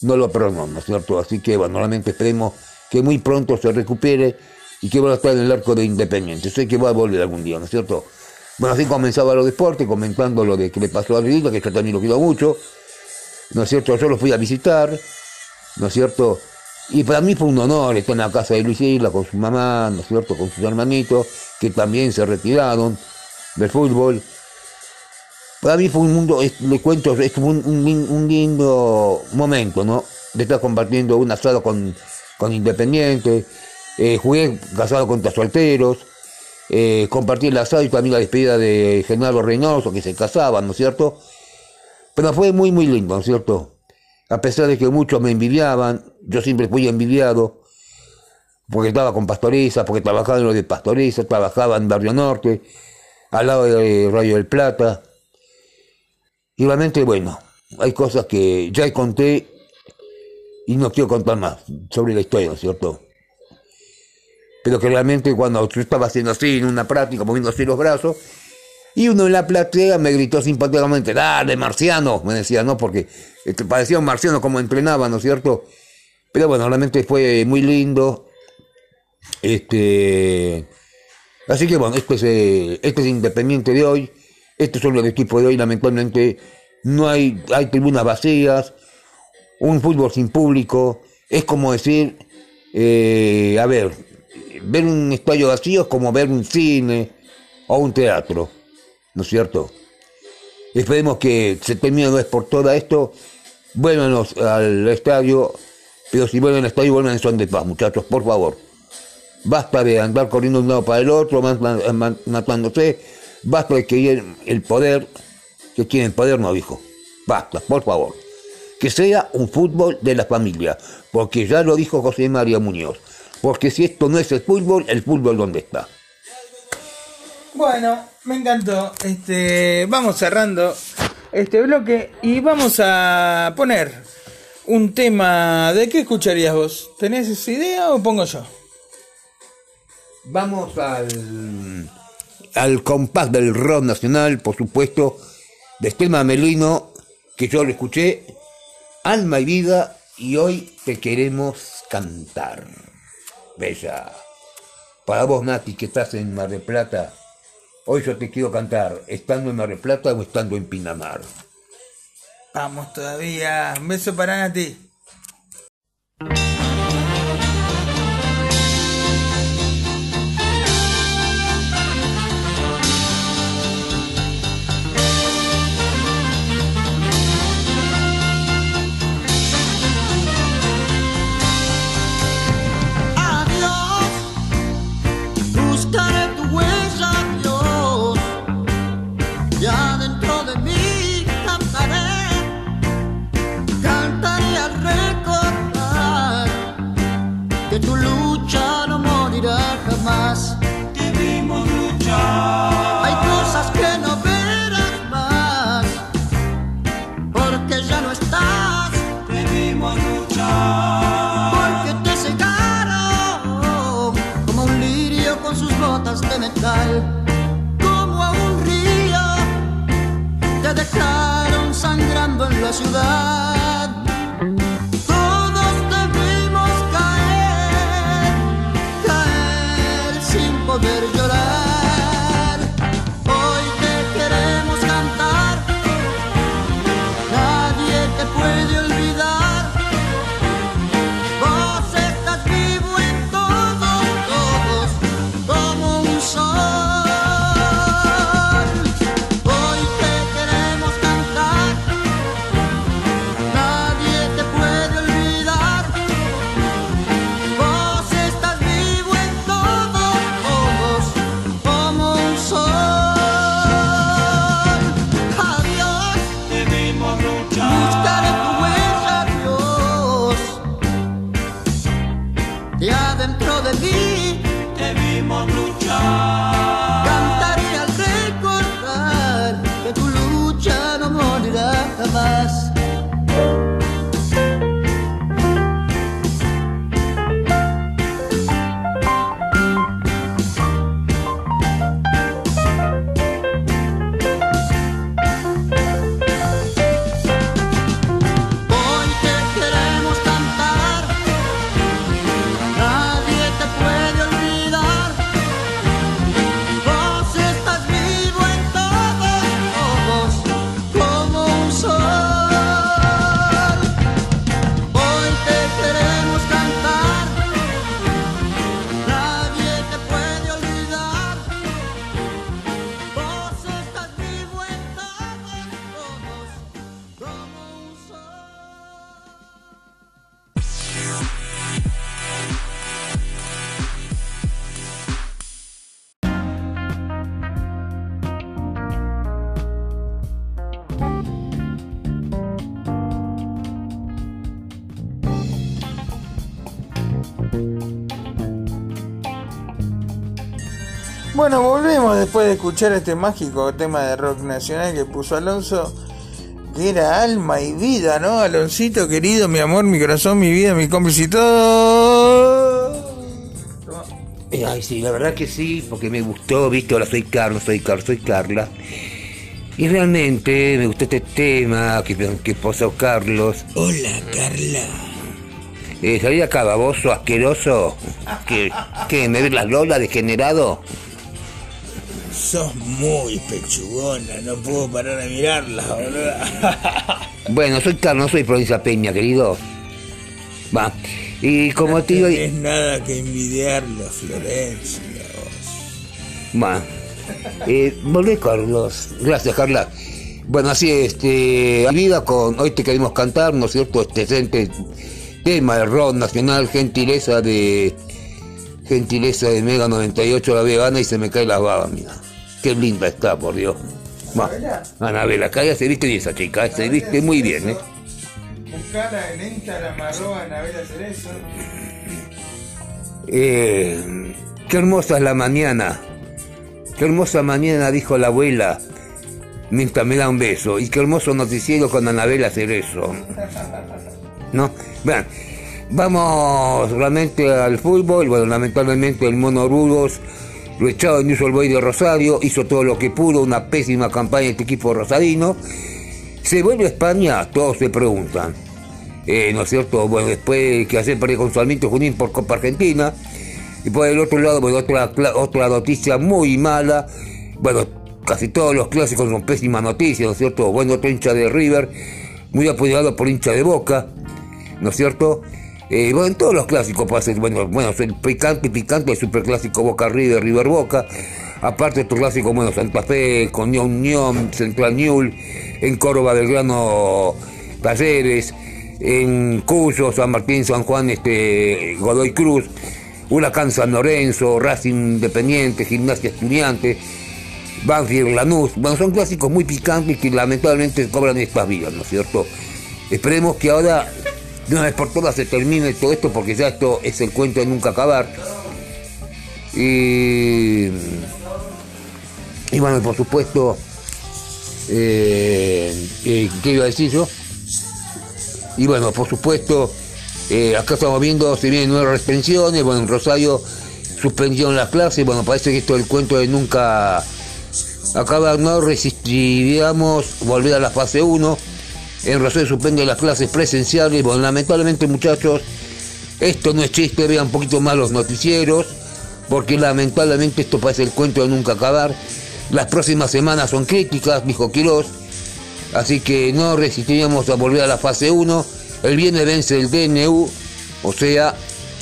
[SPEAKER 2] no lo perdonó, ¿no es cierto? Así que bueno, normalmente esperemos que muy pronto se recupere y que va a estar en el arco de Independiente. Sé que va a volver algún día, ¿no es cierto? Bueno, así comenzaba los deportes, comentando lo de que le pasó a Rita, que yo también lo quiero mucho, ¿no es cierto? Yo lo fui a visitar, ¿no es cierto? Y para mí fue un honor estar en la casa de Luis Isla con su mamá, ¿no es cierto?, con sus hermanitos, que también se retiraron del fútbol. Para mí fue un mundo, le cuento, es un, un, lindo momento, ¿no? De estar compartiendo un asado con, con Independiente, eh, jugué casado contra solteros, eh, compartí el asado y también la despedida de Genaro Reynoso, que se casaban, ¿no es cierto? Pero fue muy, muy lindo, ¿no es cierto? A pesar de que muchos me envidiaban, yo siempre fui envidiado, porque estaba con Pastoriza, porque trabajaba en lo de Pastoriza, trabajaba en Barrio Norte, al lado de Radio del Plata. Y realmente, bueno, hay cosas que ya conté y no quiero contar más sobre la historia, ¿no es cierto? Pero que realmente cuando yo estaba haciendo así, en una práctica, moviendo así los brazos, y uno en la platea me gritó simpáticamente, dale, marciano, me decía, ¿no? Porque este, parecía un marciano como entrenaba, ¿no es cierto? Pero bueno, realmente fue muy lindo. Este. Así que bueno, este es, eh, este es Independiente de hoy. Este son los equipos de hoy, lamentablemente. No hay, hay tribunas vacías. Un fútbol sin público. Es como decir, eh, a ver, ver un estadio vacío es como ver un cine o un teatro. ¿no es cierto? Esperemos que se termine no es por todo esto, vuelvan al estadio, pero si vuelven al estadio, vuelvan en son de paz, muchachos, por favor. Basta de andar corriendo de un lado para el otro, matándose, basta de que el poder, que quieren poder, no dijo. Basta, por favor. Que sea un fútbol de la familia, porque ya lo dijo José María Muñoz. Porque si esto no es el fútbol, el fútbol dónde está.
[SPEAKER 1] Bueno, me encantó. Este, vamos cerrando este bloque y vamos a poner un tema. ¿De qué escucharías vos? ¿Tenés esa idea o pongo yo?
[SPEAKER 2] Vamos al al compás del rock nacional, por supuesto, de Estelma Melino, que yo lo escuché, Alma y Vida, y hoy te queremos cantar. Bella. Para vos, Nati, que estás en Mar del Plata, hoy yo te quiero cantar, estando en Mar del Plata o estando en Pinamar.
[SPEAKER 4] Vamos todavía. Un beso para Nati. Después de escuchar este mágico tema de rock nacional que puso Alonso, que era alma y vida, ¿no? Aloncito querido, mi amor, mi corazón, mi vida, mi cómplice y todo.
[SPEAKER 2] Ay, sí, la verdad que sí, porque me gustó, viste, ahora soy Carlos, soy Carlos, soy Carla. Y realmente me gustó este tema que, que posó Carlos.
[SPEAKER 4] Hola, Carla.
[SPEAKER 2] Eh, salí acá, baboso, asqueroso. ¿Qué, qué me ves la lola, degenerado?
[SPEAKER 4] Sos muy pechugona, no puedo parar de mirarla, boludo.
[SPEAKER 2] Bueno, soy Carlos, no soy provincia Peña, querido. Va. Y como te digo,
[SPEAKER 4] es nada que envidiarlo, Florencia. vos.
[SPEAKER 2] va. Eh, volvé, Carlos. Gracias, Carla. Bueno, así este, vida con hoy te queremos cantar, ¿no es cierto? Este tema de rock nacional, gentileza de gentileza de Mega 98 la vegana y se me cae la baba, mira. Qué linda está, por Dios. Va. Anabela, acá ya se viste bien esa chica, eh, se viste muy bien, ¿eh?
[SPEAKER 4] Buscala en Instagram, arroba Anabela Cerezo.
[SPEAKER 2] Eh, qué hermosa es la mañana. Qué hermosa mañana, dijo la abuela, mientras me da un beso. Y qué hermoso noticiero con Anabela Cerezo. ¿No? Vean, vamos realmente al fútbol. Bueno, lamentablemente el Mono Rudos, lo echado en Old Boys de Rosario, hizo todo lo que pudo, una pésima campaña este equipo rosadino. ¿Se vuelve a España? Todos se preguntan. Eh, ¿No es cierto? Bueno, después que hacer perder con Sarmiento Junín por Copa Argentina. Y por el otro lado, bueno, otra, otra noticia muy mala. Bueno, casi todos los clásicos son pésimas noticias, ¿no es cierto? Bueno, otro hincha de River, muy apoyado por hincha de Boca, ¿no es cierto? Eh, bueno, en todos los clásicos pasa, bueno, bueno, el picante, picante, el superclásico Boca River, River Boca. Aparte otros clásicos, bueno, Santa Fe, Unión Unión, Central Newell, en Córdoba, Belgrano, Talleres, en Cuyo, San Martín, San Juan, este, Godoy Cruz, Huracán San Lorenzo, Racing Independiente, Gimnasia Estudiante, Banfield, Lanús. Bueno, son clásicos muy picantes que lamentablemente cobran estas vidas, ¿no es cierto? Esperemos que ahora, de una vez por todas, se termine todo esto, porque ya esto es el cuento de nunca acabar. Y, y bueno, por supuesto, eh, eh, ¿qué iba a decir yo? Y bueno, por supuesto, eh, acá estamos viendo, se vienen nuevas restricciones, bueno, en Rosario suspendieron las clases, bueno, parece que esto es el cuento de nunca acabar, no resistiríamos volver a la fase 1, en Rosario suspende las clases presenciales, bueno, lamentablemente muchachos, esto no es chiste, vean un poquito más los noticieros, porque lamentablemente esto parece el cuento de nunca acabar, las próximas semanas son críticas, dijo Quirós, Así que no resistiríamos a volver a la fase 1. El viernes vence el DNU, o sea,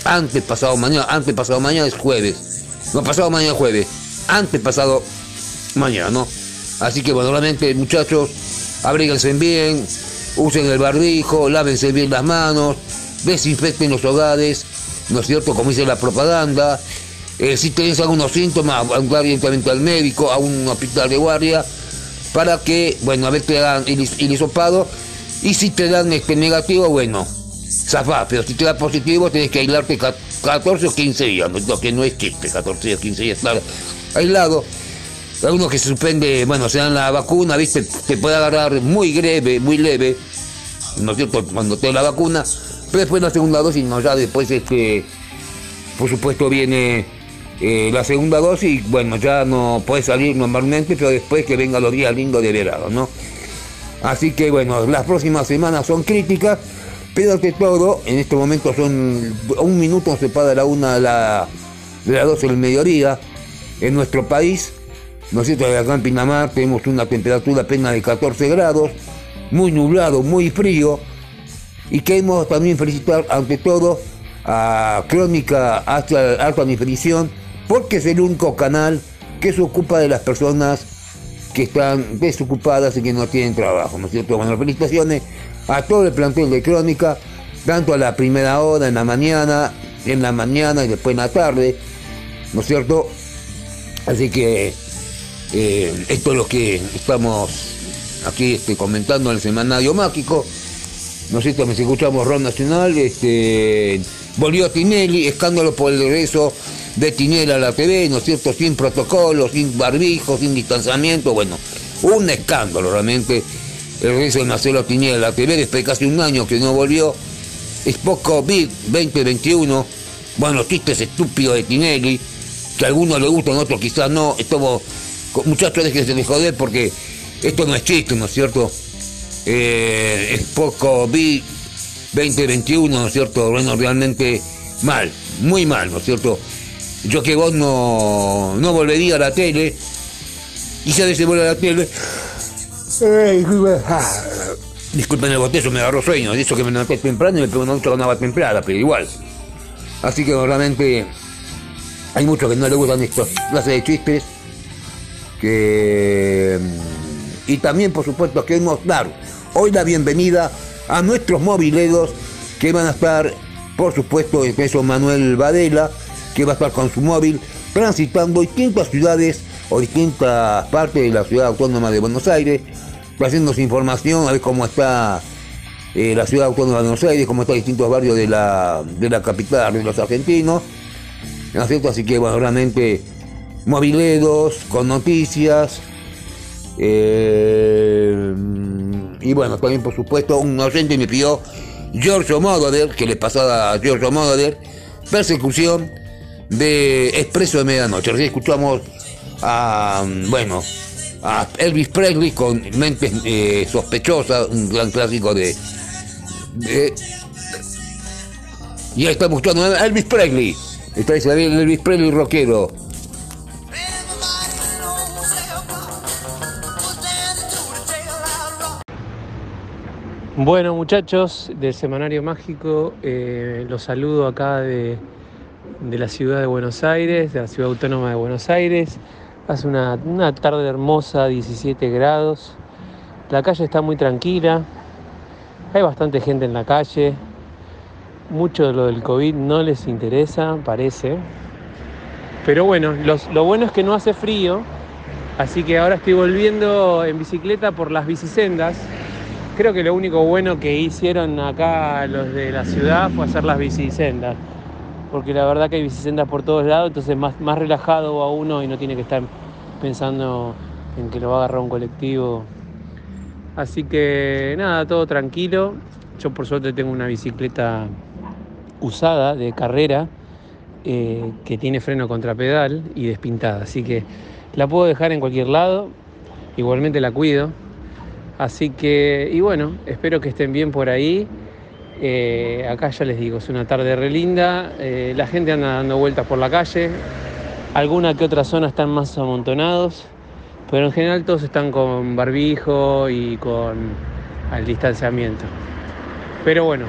[SPEAKER 2] antes pasado mañana, antes pasado mañana es jueves. No pasado mañana es jueves, antes pasado mañana, ¿no? Así que bueno, realmente muchachos, abríguense bien, usen el barbijo, lávense bien las manos, desinfecten los hogares, ¿no es cierto? Como dice la propaganda. Eh, si tenés algunos síntomas, hablar directamente al médico, a un hospital de guardia, para que, bueno, a ver te dan el, his- el hisopado y si te dan este negativo, bueno, zafá, pero si te da positivo tenés que aislarte ca- 14 o 15 días, lo que no es chiste, 14 o 15 días estar aislado. Algunos que se suspende, bueno, se dan la vacuna, viste, te puede agarrar muy leve, muy leve, ¿no es cierto?, cuando te da la vacuna, pero después la segunda dosis, no, ya después este, por supuesto viene eh, la segunda dosis, bueno, ya no puedes salir normalmente, pero después que vengan los días lindos de verano, ¿no? Así que bueno, las próximas semanas son críticas, pero que todo, en este momento son un minuto separa la una de la, de las 12 del mediodía en nuestro país, ¿no es cierto? Acá en Pinamar tenemos una temperatura apenas de 14 grados, muy nublado, muy frío, y queremos también felicitar ante todo a Crónica Alta, Alta Definición porque es el único canal que se ocupa de las personas que están desocupadas y que no tienen trabajo, ¿no es cierto? Bueno, felicitaciones a todo el plantel de Crónica, tanto a la primera hora, en la mañana, en la mañana y después en la tarde, ¿no es cierto? Así que eh, esto es lo que estamos aquí este, comentando en el semanario mágico. ¿no es cierto? Me escuchamos Ron Nacional, este, volvió Tinelli, escándalo por el regreso de Tinelli a la TV, ¿no es cierto? Sin protocolo, sin barbijo, sin distanciamiento, bueno, un escándalo realmente el regreso de Marcelo Tinelli a la TV después de casi un año que no volvió. Es poco COVID 2021, bueno, chistes estúpidos de Tinelli, que a algunos le gustan, a otros quizás no, esto, muchachos, déjense de joder porque esto no es chiste, ¿no es cierto? eh, es poco vi 2021, ¿no es cierto? Bueno, realmente mal, muy mal, ¿no es cierto? Yo que vos no, no volvería a la tele, y si a veces vuelve a la tele, eh, ah, disculpen el botezo, me agarró sueño, eso que me levanté temprano y me pegó una noche con agua templada, pero igual. Así que realmente hay muchos que no les gustan estas clases de chistes, y también por supuesto queremos dar hoy la bienvenida a nuestros mobileros que van a estar por supuesto el peso Manuel Vadela que va a estar con su móvil transitando distintas ciudades o distintas partes de la ciudad autónoma de Buenos Aires trayéndonos información a ver cómo está eh, la ciudad autónoma de Buenos Aires cómo están distintos barrios de la, de la capital de los argentinos ¿no es así que bueno realmente mobileros con noticias eh, y bueno, también por supuesto un oyente me pidió Giorgio Moroder, que le pasaba a Giorgio Moroder, persecución de Expreso de Medianoche. Recién escuchamos a, bueno, a Elvis Presley con Mentes eh, Sospechosas, un gran clásico de, Y ahí estamos escuchando a Elvis Presley Está David Elvis Presley rockero.
[SPEAKER 5] Bueno muchachos del Semanario Mágico, eh, los saludo acá de, de la ciudad de Buenos Aires, de la ciudad autónoma de Buenos Aires. Hace una, una tarde hermosa, 17 grados. La calle está muy tranquila, hay bastante gente en la calle. Mucho de lo del COVID no les interesa, parece. Pero bueno, lo bueno es que no hace frío, así que ahora estoy volviendo en bicicleta por las bicisendas. Creo que lo único bueno que hicieron acá los de la ciudad fue hacer las bicisendas. Porque la verdad que hay bicisendas por todos lados, entonces más, más relajado va uno y no tiene que estar pensando en que lo va a agarrar un colectivo. Así que nada, todo tranquilo. Yo por suerte tengo una bicicleta usada de carrera eh, que tiene freno contrapedal y despintada. Así que la puedo dejar en cualquier lado. Igualmente la cuido. Así que, y bueno, espero que estén bien por ahí. Eh, acá ya les digo, es una tarde re linda. Eh, la gente anda dando vueltas por la calle. Alguna que otra zona están más amontonados. Pero en general todos están con barbijo y con el distanciamiento. Pero bueno,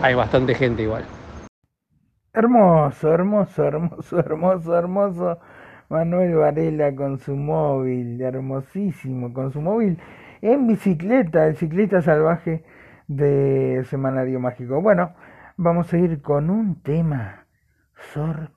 [SPEAKER 5] hay bastante gente igual.
[SPEAKER 1] Hermoso, hermoso, hermoso, hermoso, hermoso. Manuel Varela con su móvil, hermosísimo, con su móvil en bicicleta, el ciclista salvaje de Semanario Mágico. Bueno, vamos a ir con un tema sorpresa.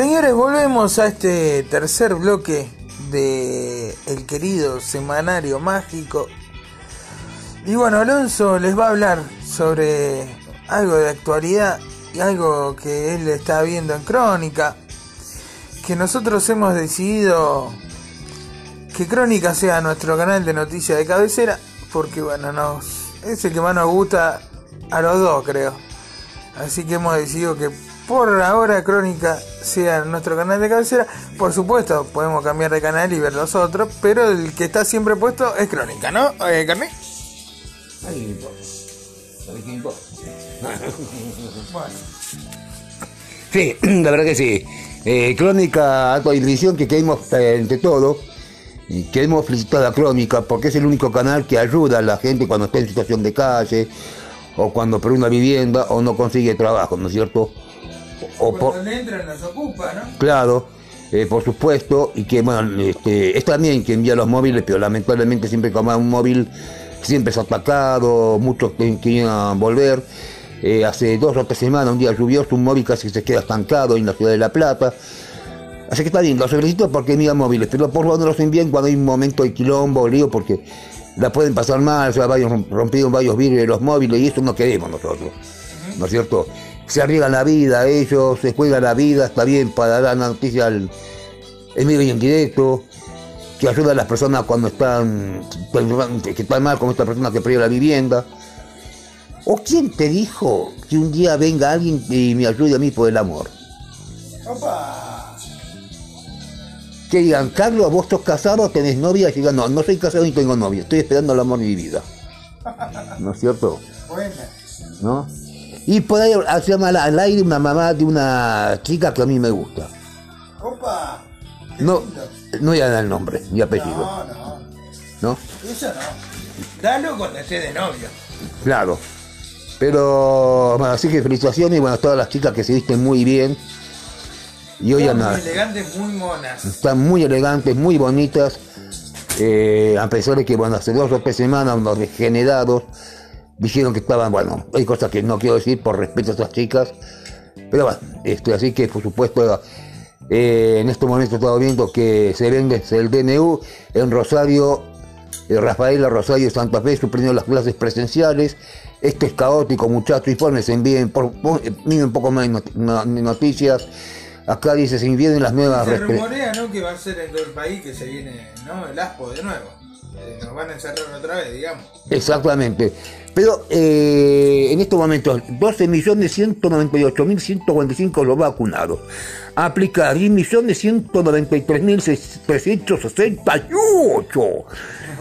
[SPEAKER 1] Señores, volvemos a este tercer bloque de el querido semanario mágico. Y bueno, Alonso les va a hablar sobre algo de actualidad y algo que él está viendo en Crónica. Que nosotros hemos decidido que Crónica sea nuestro canal de noticias de cabecera. Porque bueno, nos, es el que más nos gusta a los dos, creo. Así que hemos decidido que por ahora Crónica sea nuestro canal de cabecera. Por supuesto, podemos cambiar de canal y ver los otros, pero el que está siempre puesto es Crónica, ¿no? Eh, Carmen?
[SPEAKER 2] Ay, no importa. ¿Sabes qué importa?
[SPEAKER 1] Bueno,
[SPEAKER 2] Sí, la verdad que sí. Eh, Crónica Alta División que queremos, eh, entre todos, y queremos felicitar a Crónica porque es el único canal que ayuda a la gente cuando está en situación de calle, o cuando pierde una vivienda, o no consigue trabajo, ¿no es cierto? O por,
[SPEAKER 1] cuando le entran nos ocupa, ¿no?
[SPEAKER 2] Claro, eh, por supuesto, y que bueno, este, es también que envía los móviles, pero lamentablemente siempre como un móvil siempre es atacado, muchos que querían volver. Eh, hace dos o tres semanas, un día lluvioso, un móvil casi se queda estancado en la ciudad de La Plata. Así que está bien, los felicito porque envían móviles, pero por favor no los envíen cuando hay un momento de quilombo, lío, porque la pueden pasar mal, se han rompido varios vidrios de los móviles y eso no queremos nosotros. ¿No es cierto? Se arriesgan la vida, ellos se juegan la vida, está bien para dar la noticia al, en vivo y en directo, que ayuda a las personas cuando están, que están mal con esta persona que perdió la vivienda. ¿O quién te dijo que un día venga alguien y me ayude a mí por el amor?
[SPEAKER 1] ¡Opa!
[SPEAKER 2] Que digan, Carlos, vos sos casado, tenés novia, y digan, no, no soy casado ni tengo novia, estoy esperando el amor de mi vida. ¿No es cierto?
[SPEAKER 1] Buena.
[SPEAKER 2] ¿No? Y por ahí se llama al- aire una mamá de una chica que a mí me gusta.
[SPEAKER 1] ¡Opa!
[SPEAKER 2] No, no voy a dar el nombre ni apellido,
[SPEAKER 1] No, no.
[SPEAKER 2] ¿no?
[SPEAKER 1] Eso no. Dalo cuando esté de novio.
[SPEAKER 2] Claro. Pero, bueno, así que felicitaciones y bueno, a todas las chicas que se visten muy bien. Y hoy
[SPEAKER 1] Muy
[SPEAKER 2] andan,
[SPEAKER 1] elegantes, muy monas.
[SPEAKER 2] están muy elegantes, muy bonitas. eh, a pesar de que, bueno, hace dos o tres semanas unos degenerados dijeron que estaban, bueno, hay cosas que no quiero decir por respeto a estas chicas. Pero bueno, este, así que por supuesto, eh, en este momento estaba viendo que se vende el DNU en Rosario, eh, Rafaela Rosario Santa Fe suprimió las clases presenciales. Esto es caótico, muchachos, infórmense, envíen, por, por- miren un poco más de not- no- de noticias. Acá dice, se envíen las nuevas...
[SPEAKER 1] Se rumorea, ¿no? Que va a ser en todo el país que se viene, ¿no? El aspo de nuevo. Eh, nos van a encerrar otra vez, digamos.
[SPEAKER 2] Exactamente. Pero eh, en estos momentos, 12.198.145 los vacunados. Aplicar 10.193.368.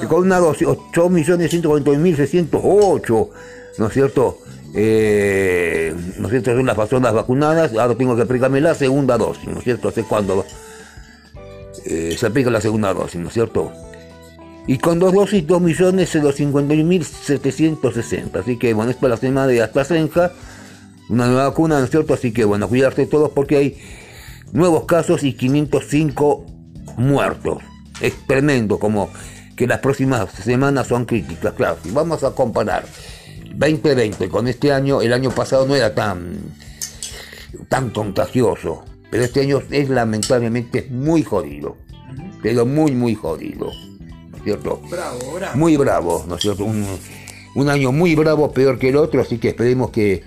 [SPEAKER 2] Y con una dosis, 8.141.608. ¿No es cierto? Eh, ¿No es cierto? Son las personas vacunadas. Ahora tengo que aplicarme la segunda dosis. ¿No es cierto? ¿Hace cuándo? Eh, se aplica la segunda dosis, ¿no es cierto? Y con dos dosis, 2.051.760. Así que bueno, es la semana de AstraZeneca, una nueva vacuna, ¿no es cierto? Así que bueno, cuidarse todos porque hay nuevos casos y 505 muertos. Es tremendo como que las próximas semanas son críticas, claro. Si vamos a comparar 2020 con este año, el año pasado no era tan, tan contagioso, pero este año es lamentablemente muy jodido, pero muy, muy jodido, ¿no es cierto?
[SPEAKER 1] Bravo, bravo.
[SPEAKER 2] Muy bravo, ¿no es cierto? Un, un año muy bravo, peor que el otro, así que esperemos que,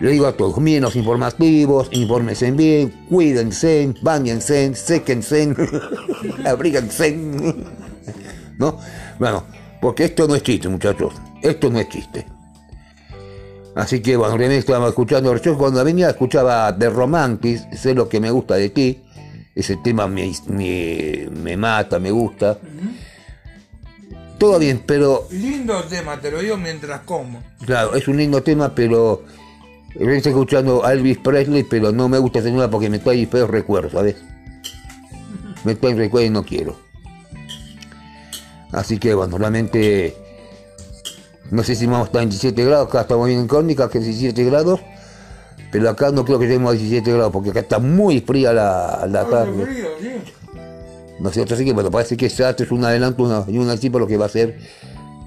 [SPEAKER 2] le digo a todos, miren los informativos, infórmense bien, cuídense, bañense, séquense, abríguense, ¿no? Bueno, porque esto no es chiste, muchachos, esto no es chiste. Así que bueno, realmente estábamos escuchando, yo cuando venía escuchaba The Romantics, sé lo que me gusta de ti, ese tema me, me, me mata, me gusta. Todo bien, pero
[SPEAKER 1] Lindo tema, te lo digo mientras como.
[SPEAKER 2] Claro, es un lindo tema, pero estoy escuchando a Elvis Presley, pero no me gusta ese tema porque me trae feos recuerdos, ¿sabes? Me trae recuerdos y no quiero. Así que bueno, realmente no sé si vamos a estar en 17 grados, acá estamos bien en Córnica, que es 17 grados, pero acá no creo que lleguemos a 17 grados porque acá está muy fría la, la tarde.
[SPEAKER 1] frío, sí.
[SPEAKER 2] ¿No es cierto? Así que bueno, parece que ya es un adelanto una- y un anticipo lo que va a ser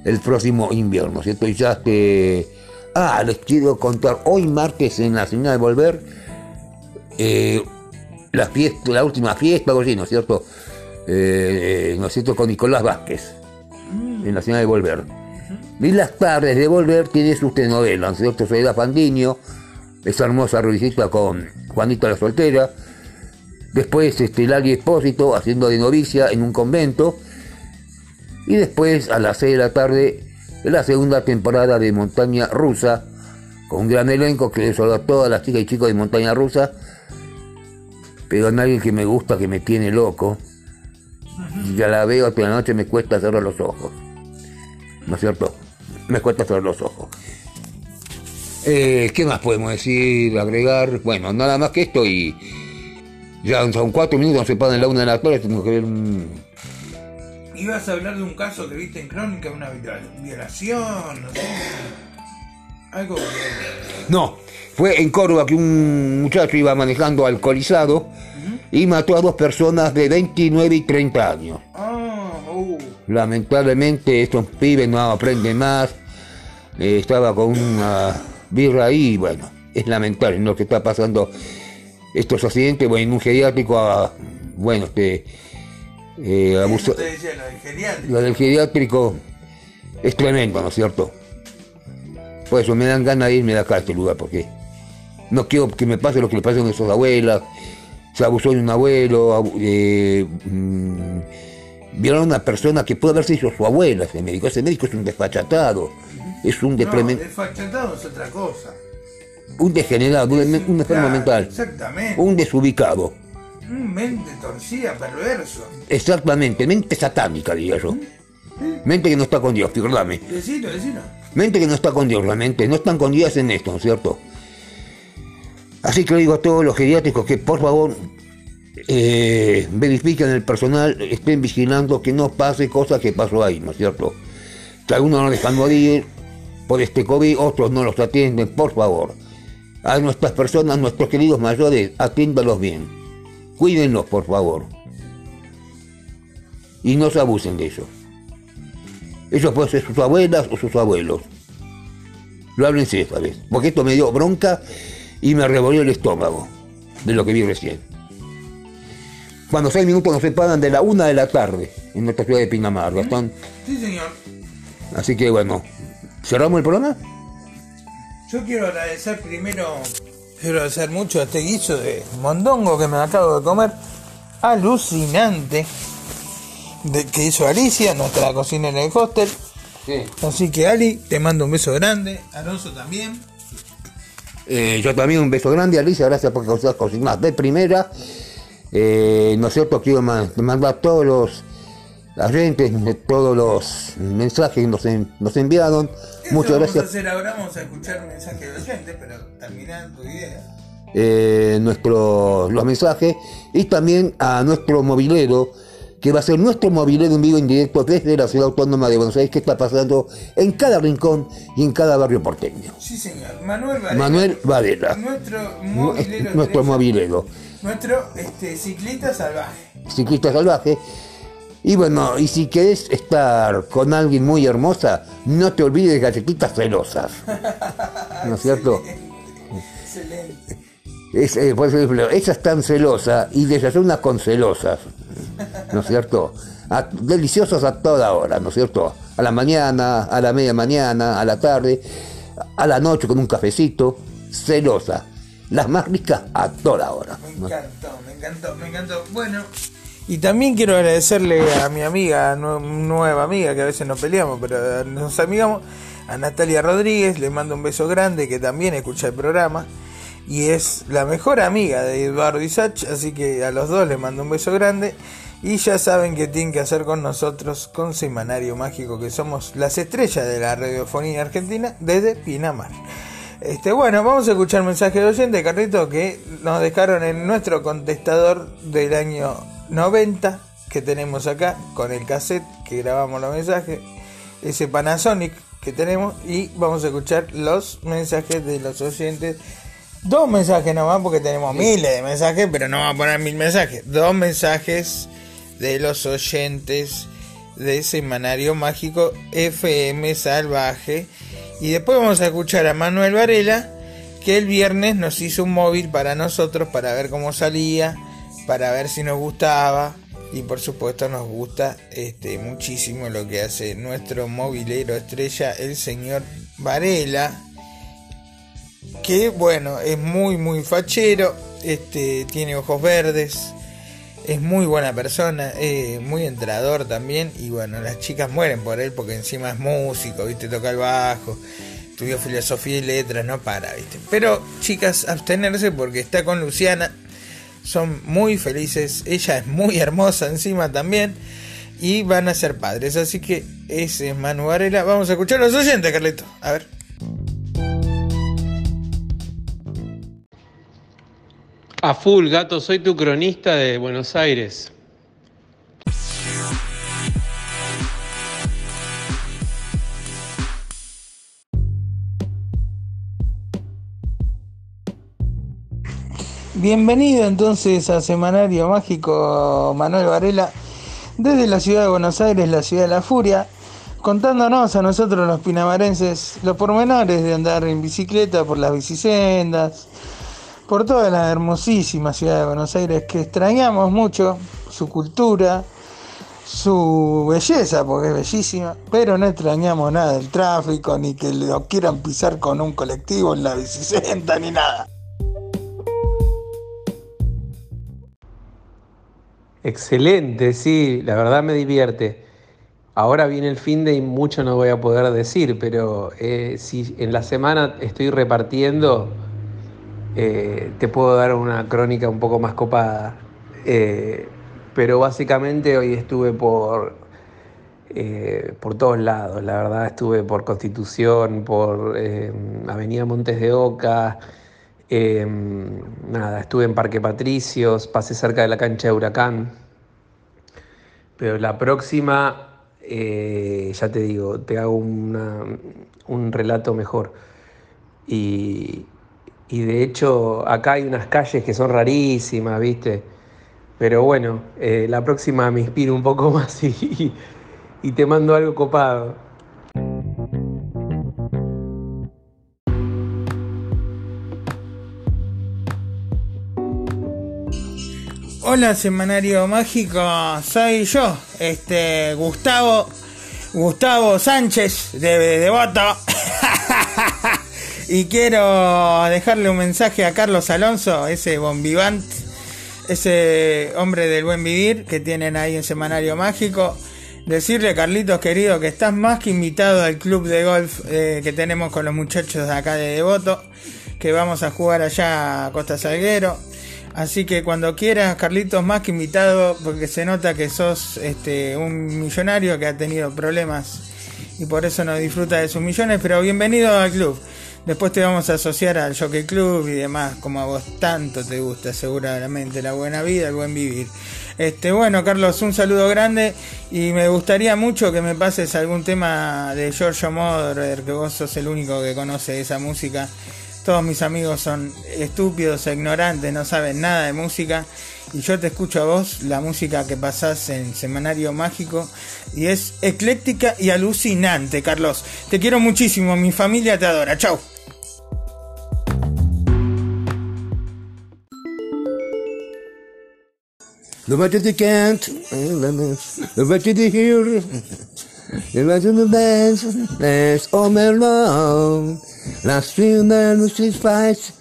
[SPEAKER 2] el próximo invierno, ¿cierto? Y ya este... Ah, les quiero contar, hoy martes en la señal de volver, eh, la fiesta, la última fiesta, algo así, ¿no es cierto? Eh, ¿No es cierto? Con Nicolás Vázquez, en la ciudad de Volver. Y las tardes de Volver tiene sus telenovelas, ¿no es cierto? Soledad Fandiño, esa hermosa revisita con Juanita la Soltera. Después este, Lali Espósito haciendo de novicia en un convento. Y después a las 6 de la tarde la segunda temporada de Montaña Rusa, con un gran elenco que les a todas las chicas y chicos de Montaña Rusa, pero en alguien que me gusta, que me tiene loco. Ya la veo toda la noche, me cuesta cerrar los ojos. ¿No es cierto? Me cuesta cerrar los ojos. Eh, ¿Qué más podemos decir? Agregar. Bueno, nada más que esto y. Ya son cuatro minutos, se pagan la una de la tarde, tengo que ver un.
[SPEAKER 1] Ibas a hablar de un caso que viste en Crónica, una viola- violación, no sé. Algo.
[SPEAKER 2] No, fue en Córdoba que un muchacho iba manejando alcoholizado y mató a dos personas de 29 y 30 años.
[SPEAKER 1] Ah, uh.
[SPEAKER 2] Lamentablemente estos pibes no aprenden más. Eh, estaba con una birra ahí y bueno, es lamentable lo que está pasando. Estos accidentes, bueno, en un geriátrico, ah, bueno, este, eh, abuso-
[SPEAKER 1] decía, lo del geriátrico.
[SPEAKER 2] lo del geriátrico es tremendo, ¿no es cierto? Por eso me dan ganas de irme de acá a este lugar, porque no quiero que me pase lo que le pasó a esas abuelas. Se abusó de un abuelo, abu- eh, mm, violaron a una persona que puede haber sido su abuela, ese médico. Ese médico es un desfachatado, es un,
[SPEAKER 1] No, desfachatado es otra cosa.
[SPEAKER 2] Un degenerado, un, un enfermo mental,
[SPEAKER 1] Exactamente.
[SPEAKER 2] un desubicado.
[SPEAKER 1] Un mente torcida, perverso.
[SPEAKER 2] Exactamente, mente satánica, diría yo. Mente que no está con Dios, perdóname.
[SPEAKER 1] Decilo, decilo.
[SPEAKER 2] Mente que no está con Dios, realmente, no están con Dios en esto, ¿no es cierto? Así que le digo a todos los geriátricos que por favor eh, verifiquen el personal, estén vigilando que no pase cosas que pasó ahí, ¿no es cierto? Que algunos no dejan morir por este COVID, otros no los atienden, por favor. A nuestras personas, nuestros queridos mayores, atiéndalos bien. Cuídenlos, por favor. Y no se abusen de eso. Ellos pueden ser sus abuelas o sus abuelos. Lo háblense esta vez. Porque esto me dio bronca y me revolvió el estómago de lo que vi recién. Cuando seis minutos nos separan de la una de la tarde en nuestra ciudad de Pinamar. Gastón.
[SPEAKER 1] Sí, señor.
[SPEAKER 2] Así que bueno, ¿cerramos el programa?
[SPEAKER 1] Yo quiero agradecer primero, quiero agradecer mucho a este guiso de mondongo que me acabo de comer. Alucinante. De, que hizo Alicia, nuestra cocinera del hostel.
[SPEAKER 2] Sí.
[SPEAKER 1] Así que Ali, te mando un beso grande. Alonso también.
[SPEAKER 2] Eh, yo también un beso grande, Alicia, gracias por cocinar de primera. Eh, ¿No es cierto? Quiero ma- mandar todos los agentes, de todos los mensajes que nos, en- nos enviaron. Muchas
[SPEAKER 1] vamos
[SPEAKER 2] gracias.
[SPEAKER 1] a hacer ahora, vamos a escuchar un mensaje de oyente, pero termina tu idea.
[SPEAKER 2] eh, nuestro, los mensajes y también a nuestro mobilero, que va a ser nuestro mobilero en vivo en directo desde la ciudad autónoma de Buenos Aires, que está pasando en cada rincón y en cada barrio porteño.
[SPEAKER 1] Sí, señor. Manuel Varela.
[SPEAKER 2] Manuel Varela,
[SPEAKER 1] Nuestro
[SPEAKER 2] nu-
[SPEAKER 1] movilero.
[SPEAKER 2] nuestro
[SPEAKER 1] Nuestro este, ciclista salvaje.
[SPEAKER 2] ciclista salvaje. Y bueno, y si querés estar con alguien muy hermosa, no te olvides de galletitas celosas. ¿No es cierto?
[SPEAKER 1] Excelente.
[SPEAKER 2] Es, eh, por ejemplo, ella es tan celosa y desayuna con celosas, ¿no es cierto? A- deliciosas a toda hora, ¿no es cierto? A la mañana, a la media mañana, a la tarde, a la noche con un cafecito, celosa. Las más ricas a toda hora.
[SPEAKER 1] Me encantó, me encantó, me encantó. Bueno. Y también quiero agradecerle a mi amiga, nue- nueva amiga, que a veces nos peleamos, pero nos amigamos, a Natalia Rodríguez, le mando un beso grande, que también escucha el programa, y es la mejor amiga de Eduardo Isach, así que a los dos les mando un beso grande, y ya saben que tienen que hacer con nosotros, con Semanario Mágico, que somos las estrellas de la radiofonía argentina desde Pinamar. Este, bueno, vamos a escuchar mensaje de oyente, Carlito, que nos dejaron en nuestro contestador del año 90 que tenemos acá, con el cassette que grabamos los mensajes, ese Panasonic que tenemos, y vamos a escuchar los mensajes de los oyentes. Dos mensajes nomás, porque tenemos miles de mensajes, pero no vamos a poner mil mensajes. Dos mensajes de los oyentes de Semanario Mágico FM Salvaje. Y después vamos a escuchar a Manuel Varela, que el viernes nos hizo un móvil para nosotros para ver cómo salía para ver si nos gustaba. Y por supuesto nos gusta este, muchísimo lo que hace nuestro movilero estrella, el señor Varela. Que bueno, es muy muy fachero, este, tiene ojos verdes, es muy buena persona, eh, muy entrador también. Y bueno, las chicas mueren por él porque encima es músico, viste, toca el bajo, estudió filosofía y letras, no para, viste. Pero chicas, abstenerse porque está con Luciana, son muy felices, ella es muy hermosa encima también. Y van a ser padres, así que ese es Manu Varela. Vamos a escuchar a los oyentes, Carlito. A ver.
[SPEAKER 5] A full, gato, soy tu cronista de Buenos Aires.
[SPEAKER 1] Bienvenido entonces a Semanario Mágico Manuel Varela desde la ciudad de Buenos Aires, la ciudad de la furia, contándonos a nosotros los pinamarenses los pormenores de andar en bicicleta por las bicisendas, por toda la hermosísima ciudad de Buenos Aires que extrañamos mucho, su cultura, su belleza, porque es bellísima, pero no extrañamos nada del tráfico, ni que lo quieran pisar con un colectivo en la bicisenda, ni nada.
[SPEAKER 5] Excelente, sí, la verdad me divierte. Ahora viene el fin de y mucho no voy a poder decir, pero eh, si en la semana estoy repartiendo, eh, te puedo dar una crónica un poco más copada. Eh, pero básicamente hoy estuve por, por todos lados, la verdad estuve por Constitución, por Avenida Montes de Oca, eh, nada, estuve en Parque Patricios, pasé cerca de la cancha de Huracán. Pero la próxima, eh, ya te digo, te hago un relato mejor. Y, y de hecho, acá hay unas calles que son rarísimas, ¿viste? Pero bueno, eh, la próxima me inspiro un poco más y, y te mando algo copado.
[SPEAKER 1] Hola, Semanario Mágico, soy yo, este Gustavo, Gustavo Sánchez de Devoto. y quiero dejarle un mensaje a Carlos Alonso, ese bombivant, ese hombre del buen vivir que tienen ahí en Semanario Mágico. Decirle, Carlitos querido, que estás más que invitado al club de golf eh, que tenemos con los muchachos de acá de Devoto, que vamos a jugar allá a Costa Salguero. Así que cuando quieras, Carlitos, más que invitado, porque se nota que sos este, un millonario que ha tenido problemas y por eso no disfruta de sus millones, pero bienvenido al club. Después te vamos a asociar al Jockey Club y demás, como a vos tanto te gusta seguramente, la buena vida, el buen vivir. Este, bueno, Carlos, un saludo grande y me gustaría mucho que me pases algún tema de Giorgio Moroder, que vos sos el único que conoce esa música. Todos mis amigos son estúpidos e ignorantes, no saben nada de música. Y yo te escucho a vos la música que pasás en Semanario Mágico. Y es ecléctica y alucinante, Carlos. Te quiero muchísimo, mi familia te adora. Chau.
[SPEAKER 2] They can't, they hear, the dance, dance all fights,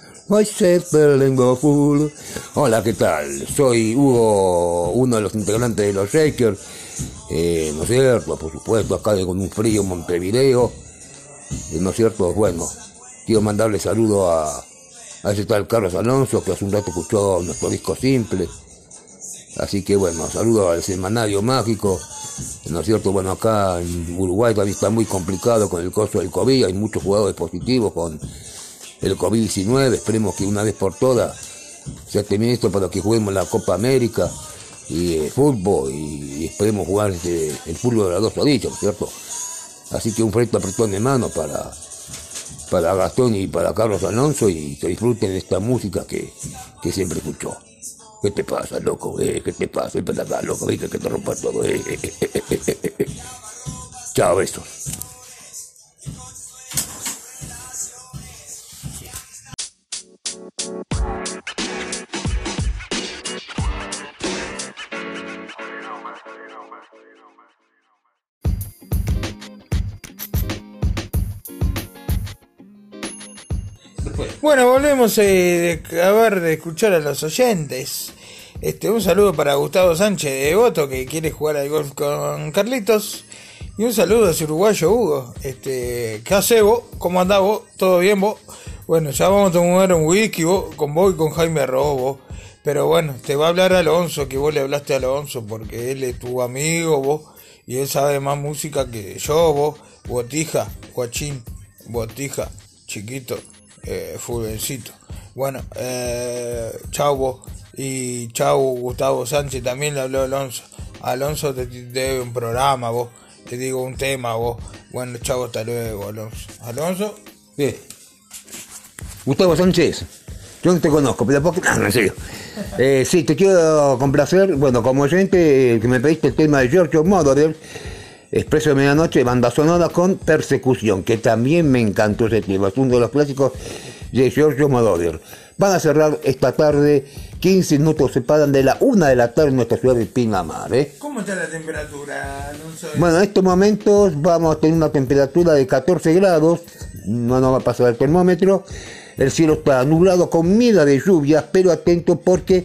[SPEAKER 2] full. Hola, ¿qué tal? Soy Hugo, uno de los integrantes de los Shakers. Eh, ¿No es cierto? Por supuesto, acá con un frío en Montevideo. Eh, ¿No es cierto? Bueno, quiero mandarle saludo a ese tal Carlos Alonso, que hace un rato escuchó nuestro disco simple. Así que bueno, saludo al semanario mágico. ¿No es cierto? Bueno, acá en Uruguay todavía está muy complicado con el costo del COVID. Hay muchos jugadores positivos con el COVID-19. Esperemos que una vez por todas se termine esto para que juguemos la Copa América y el fútbol. Y, esperemos jugar este, el fútbol de las dos orillas, ¿no es cierto? Así que un fuerte apretón de mano para, para Gastón y para Carlos Alonso y que disfruten esta música que, que siempre escuchó. ¿Qué te pasa, loco? Eh? ¿Qué te pasa? Ven para acá, loco, viste que te rompa todo. Eh, eh, eh, eh, eh, eh, eh. Chao, besos.
[SPEAKER 1] Bueno, volvemos eh, de, a ver, de escuchar a los oyentes. Este, un saludo para Gustavo Sánchez de Devoto que quiere jugar al golf con Carlitos. Y un saludo a ese uruguayo Hugo. Este, ¿qué hace vos? ¿Cómo andás vos? ¿Todo bien vos? Bueno, ya vamos a tomar un whisky vos, con vos y con Jaime Robo. Pero bueno, te va a hablar Alonso, que vos le hablaste a Alonso porque él es tu amigo vos. Y él sabe más música que yo vos. Botija, guachín, botija, chiquito, eh, fulvencito. Bueno, eh, chau vos. Y chau Gustavo Sánchez, también le habló Alonso. Alonso te, debe un programa vos. Te digo un tema vos. Bueno, chau, hasta luego, Alonso. Alonso.
[SPEAKER 2] Bien. Gustavo Sánchez, yo no te conozco, pero ¿por qué? No, en serio. Eh, sí, te quiero complacer, bueno, como oyente, eh, que me pediste el tema de Giorgio Moroder, Expreso de Medianoche, banda sonora con Persecución, que también me encantó ese tema, es uno de los clásicos de Giorgio Moroder. Van a cerrar esta tarde, 15 minutos separan de la una de la tarde en nuestra ciudad de Pinamar, ¿eh?
[SPEAKER 1] ¿Cómo está la temperatura, Alonso?
[SPEAKER 2] Bueno, en estos momentos vamos a tener una temperatura de 14 grados, no nos va a pasar el termómetro, el cielo está nublado con mira de lluvias, pero atento porque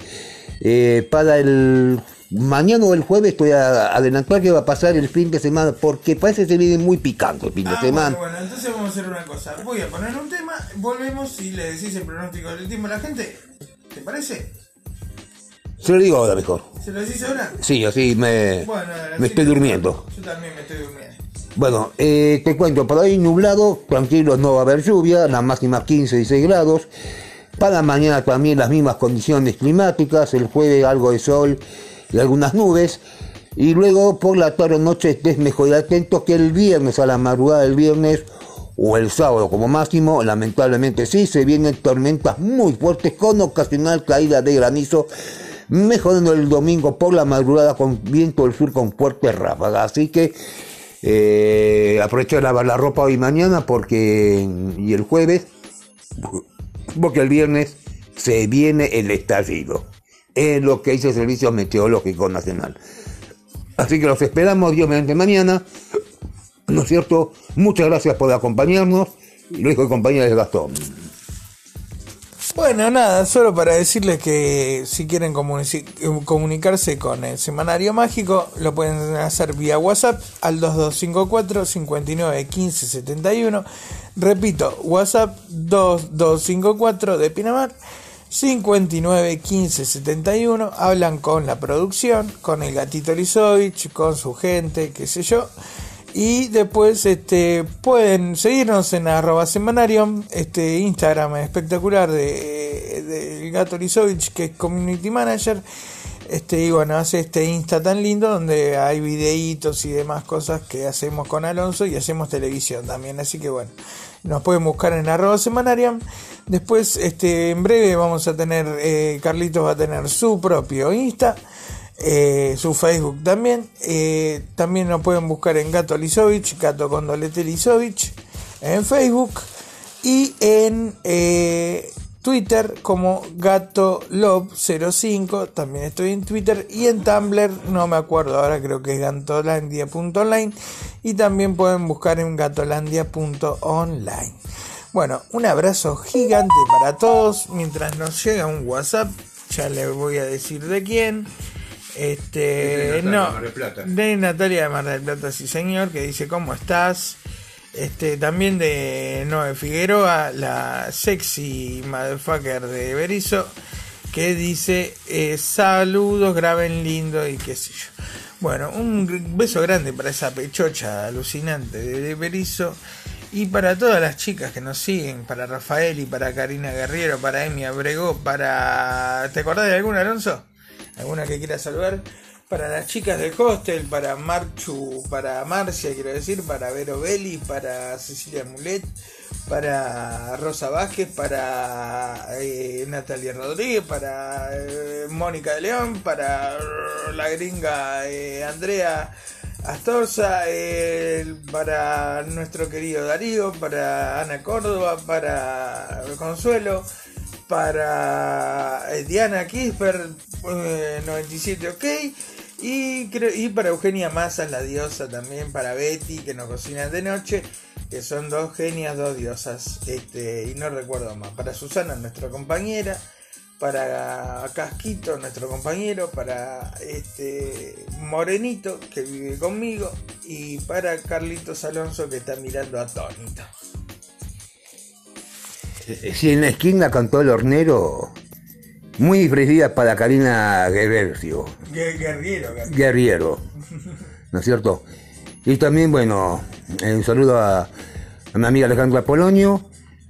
[SPEAKER 2] eh, para el mañana o el jueves estoy a adelantar que va a pasar el fin de semana, porque parece que se viene muy picante el fin de
[SPEAKER 1] Ah,
[SPEAKER 2] semana.
[SPEAKER 1] bueno, bueno, entonces vamos a hacer una cosa. Voy a poner un tema, volvemos y le decís el pronóstico del tiempo a la gente. ¿Te parece?
[SPEAKER 2] Se lo digo ahora mejor.
[SPEAKER 1] ¿Se lo decís ahora?
[SPEAKER 2] Sí, así me,
[SPEAKER 1] Bueno,
[SPEAKER 2] me estoy durmiendo.
[SPEAKER 1] Yo también me estoy durmiendo.
[SPEAKER 2] Bueno, eh, te cuento, por ahí nublado, tranquilo, no va a haber lluvia, la máxima 15 y 16 grados. Para mañana también las mismas condiciones climáticas, el jueves algo de sol y algunas nubes. Y luego por la tarde noche estés mejor atento que el viernes, a la madrugada del viernes o el sábado como máximo, lamentablemente sí, se vienen tormentas muy fuertes con ocasional caída de granizo, mejorando el domingo por la madrugada con viento del sur con fuertes ráfagas. Así que eh, aprovecha de lavar la ropa hoy y mañana porque y el jueves porque el viernes se viene el estallido es lo que dice el Servicio Meteorológico Nacional. Así que los esperamos Dios mediante mañana. ¿no es cierto? muchas gracias por acompañarnos. Lo dijo el compañero de Gastón.
[SPEAKER 1] Bueno, nada, solo para decirles que si quieren comunicarse con el Semanario Mágico, lo pueden hacer vía WhatsApp al 2254 59 15 71. Repito, WhatsApp 2254 de Pinamar 59 15 71. Hablan con la producción, con el gatito Lisovich, con su gente, qué sé yo. Y después este, pueden seguirnos en arroba semanarium, este Instagram espectacular de, de Gato Lisovich, que es Community Manager. Este, y bueno, hace este Insta tan lindo donde hay videitos y demás cosas que hacemos con Alonso y hacemos televisión también. Así que bueno, nos pueden buscar en arroba semanarium. Después, este, en breve vamos a tener, eh, Carlitos va a tener su propio Insta eh, su Facebook también. Eh, también nos pueden buscar en Gato Lisovich, Gato con dolete Lisovich, en Facebook y en eh, Twitter como Gato Love 05. También estoy en Twitter y en Tumblr, no me acuerdo ahora, creo que es gatolandia.online. Y también pueden buscar en gatolandia.online. Bueno, un abrazo gigante para todos. Mientras nos llega un WhatsApp, ya les voy a decir de quién. Este,
[SPEAKER 2] Es de Natalia
[SPEAKER 1] no,
[SPEAKER 2] de Mar del Plata.
[SPEAKER 1] de Natalia de Mar del Plata, sí señor, que dice cómo estás. Este, también de Noé Figueroa, la sexy motherfucker de Berizo, que dice eh, saludos, graben lindo y qué sé yo. Bueno, un beso grande para esa pechocha alucinante de, de Berizo y para todas las chicas que nos siguen, para Rafael y para Karina Guerriero, para Emi Abrego, para... ¿Te acordás de alguna, Alonso? ¿Alguna que quiera saludar? Para las chicas del hostel, para Marchu, para Marcia, quiero decir, para Vero Belli, para Cecilia Mulet, para Rosa Vázquez, para eh, Natalia Rodríguez, para eh, Mónica de León, para la gringa eh, Andrea Astorza, para nuestro querido Darío, para Ana Córdoba, para Consuelo, para Diana Kisper, eh, 97 OK, y, para Eugenia Massa, la diosa también, para Betty, que nos cocina de noche, que son dos genias, dos diosas, este, y no recuerdo más. Para Susana, nuestra compañera, para Casquito, nuestro compañero, para este Morenito, que vive conmigo, y para Carlitos Alonso, que está mirando atónito.
[SPEAKER 2] Si en la esquina cantó el hornero, muy ofrecida para Karina Guerrerio,
[SPEAKER 1] Gue- Guerriero, guerriero.
[SPEAKER 2] ¿no es cierto? Y también, bueno, eh, un saludo a, a mi amiga Alejandra Polonio,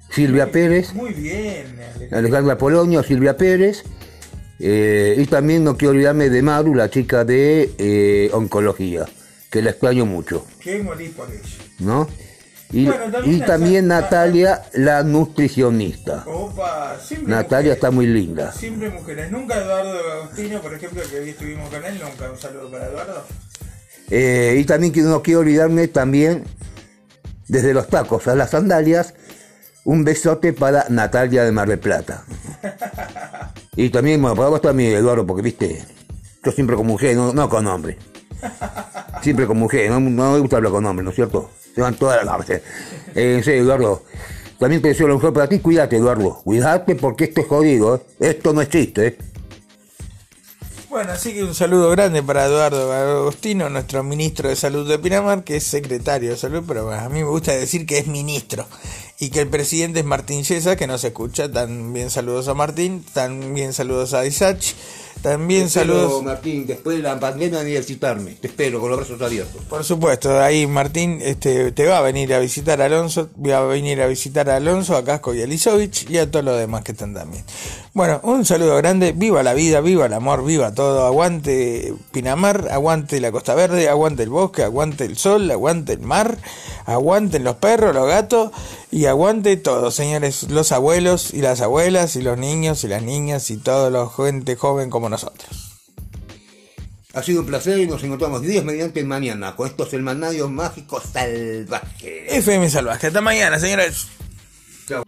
[SPEAKER 2] Silvia Pérez,
[SPEAKER 1] Muy bien, Ale.
[SPEAKER 2] Alejandra Polonio, Silvia Pérez, eh, y también no quiero olvidarme de Maru, la chica de eh, oncología, que la extraño mucho,
[SPEAKER 1] que morí por ello.
[SPEAKER 2] ¿no? Y,
[SPEAKER 1] Bueno, también
[SPEAKER 2] y también
[SPEAKER 1] acá-
[SPEAKER 2] Natalia, la nutricionista.
[SPEAKER 1] Opa, siempre
[SPEAKER 2] Natalia está muy linda.
[SPEAKER 1] Siempre mujeres. Nunca Eduardo Agostino, por ejemplo, que hoy estuvimos con él, nunca. Un saludo para Eduardo.
[SPEAKER 2] Eh, y también que no quiero olvidarme también, desde los tacos a las sandalias, un besote para Natalia de Mar del Plata. Y también, bueno, para vos también, Eduardo, porque viste, yo siempre con mujer, no, no con hombre. Siempre con mujer, no, no me gusta hablar con hombres, ¿no es cierto? Se van todas las noches. Eh, Eduardo, también te deseo lo mejor para ti, cuídate, Eduardo. Cuídate porque esto es jodido, ¿eh? Esto no existe, ¿eh?
[SPEAKER 1] Bueno, así que un saludo grande para Eduardo Agostino, nuestro ministro de Salud de Pinamar, que es secretario de Salud, pero a mí me gusta decir que es ministro. Y que el presidente es Martín Yesa, que nos escucha. También saludos a Martín, también saludos a Isach, también
[SPEAKER 2] Te espero,
[SPEAKER 1] saludos...
[SPEAKER 2] Martín, después de la pandemia venir a visitarme. Te espero con los brazos abiertos.
[SPEAKER 1] Por supuesto, ahí Martín este, te va a venir a visitar a Alonso, va a venir a visitar a Alonso, a Casco y a Lisovich y a todos los demás que están también. Bueno, un saludo grande, viva la vida, viva el amor, viva todo, aguante Pinamar, aguante la Costa Verde, aguante el bosque, aguante el sol, aguante el mar, aguanten los perros, los gatos y aguante todo, señores, los abuelos y las abuelas y los niños y las niñas y toda la gente joven como nosotros.
[SPEAKER 2] Ha sido un placer y nos encontramos Dios mediante mañana con estos hermanarios mágicos salvajes.
[SPEAKER 1] FM Salvaje. Hasta mañana, señores. Chao.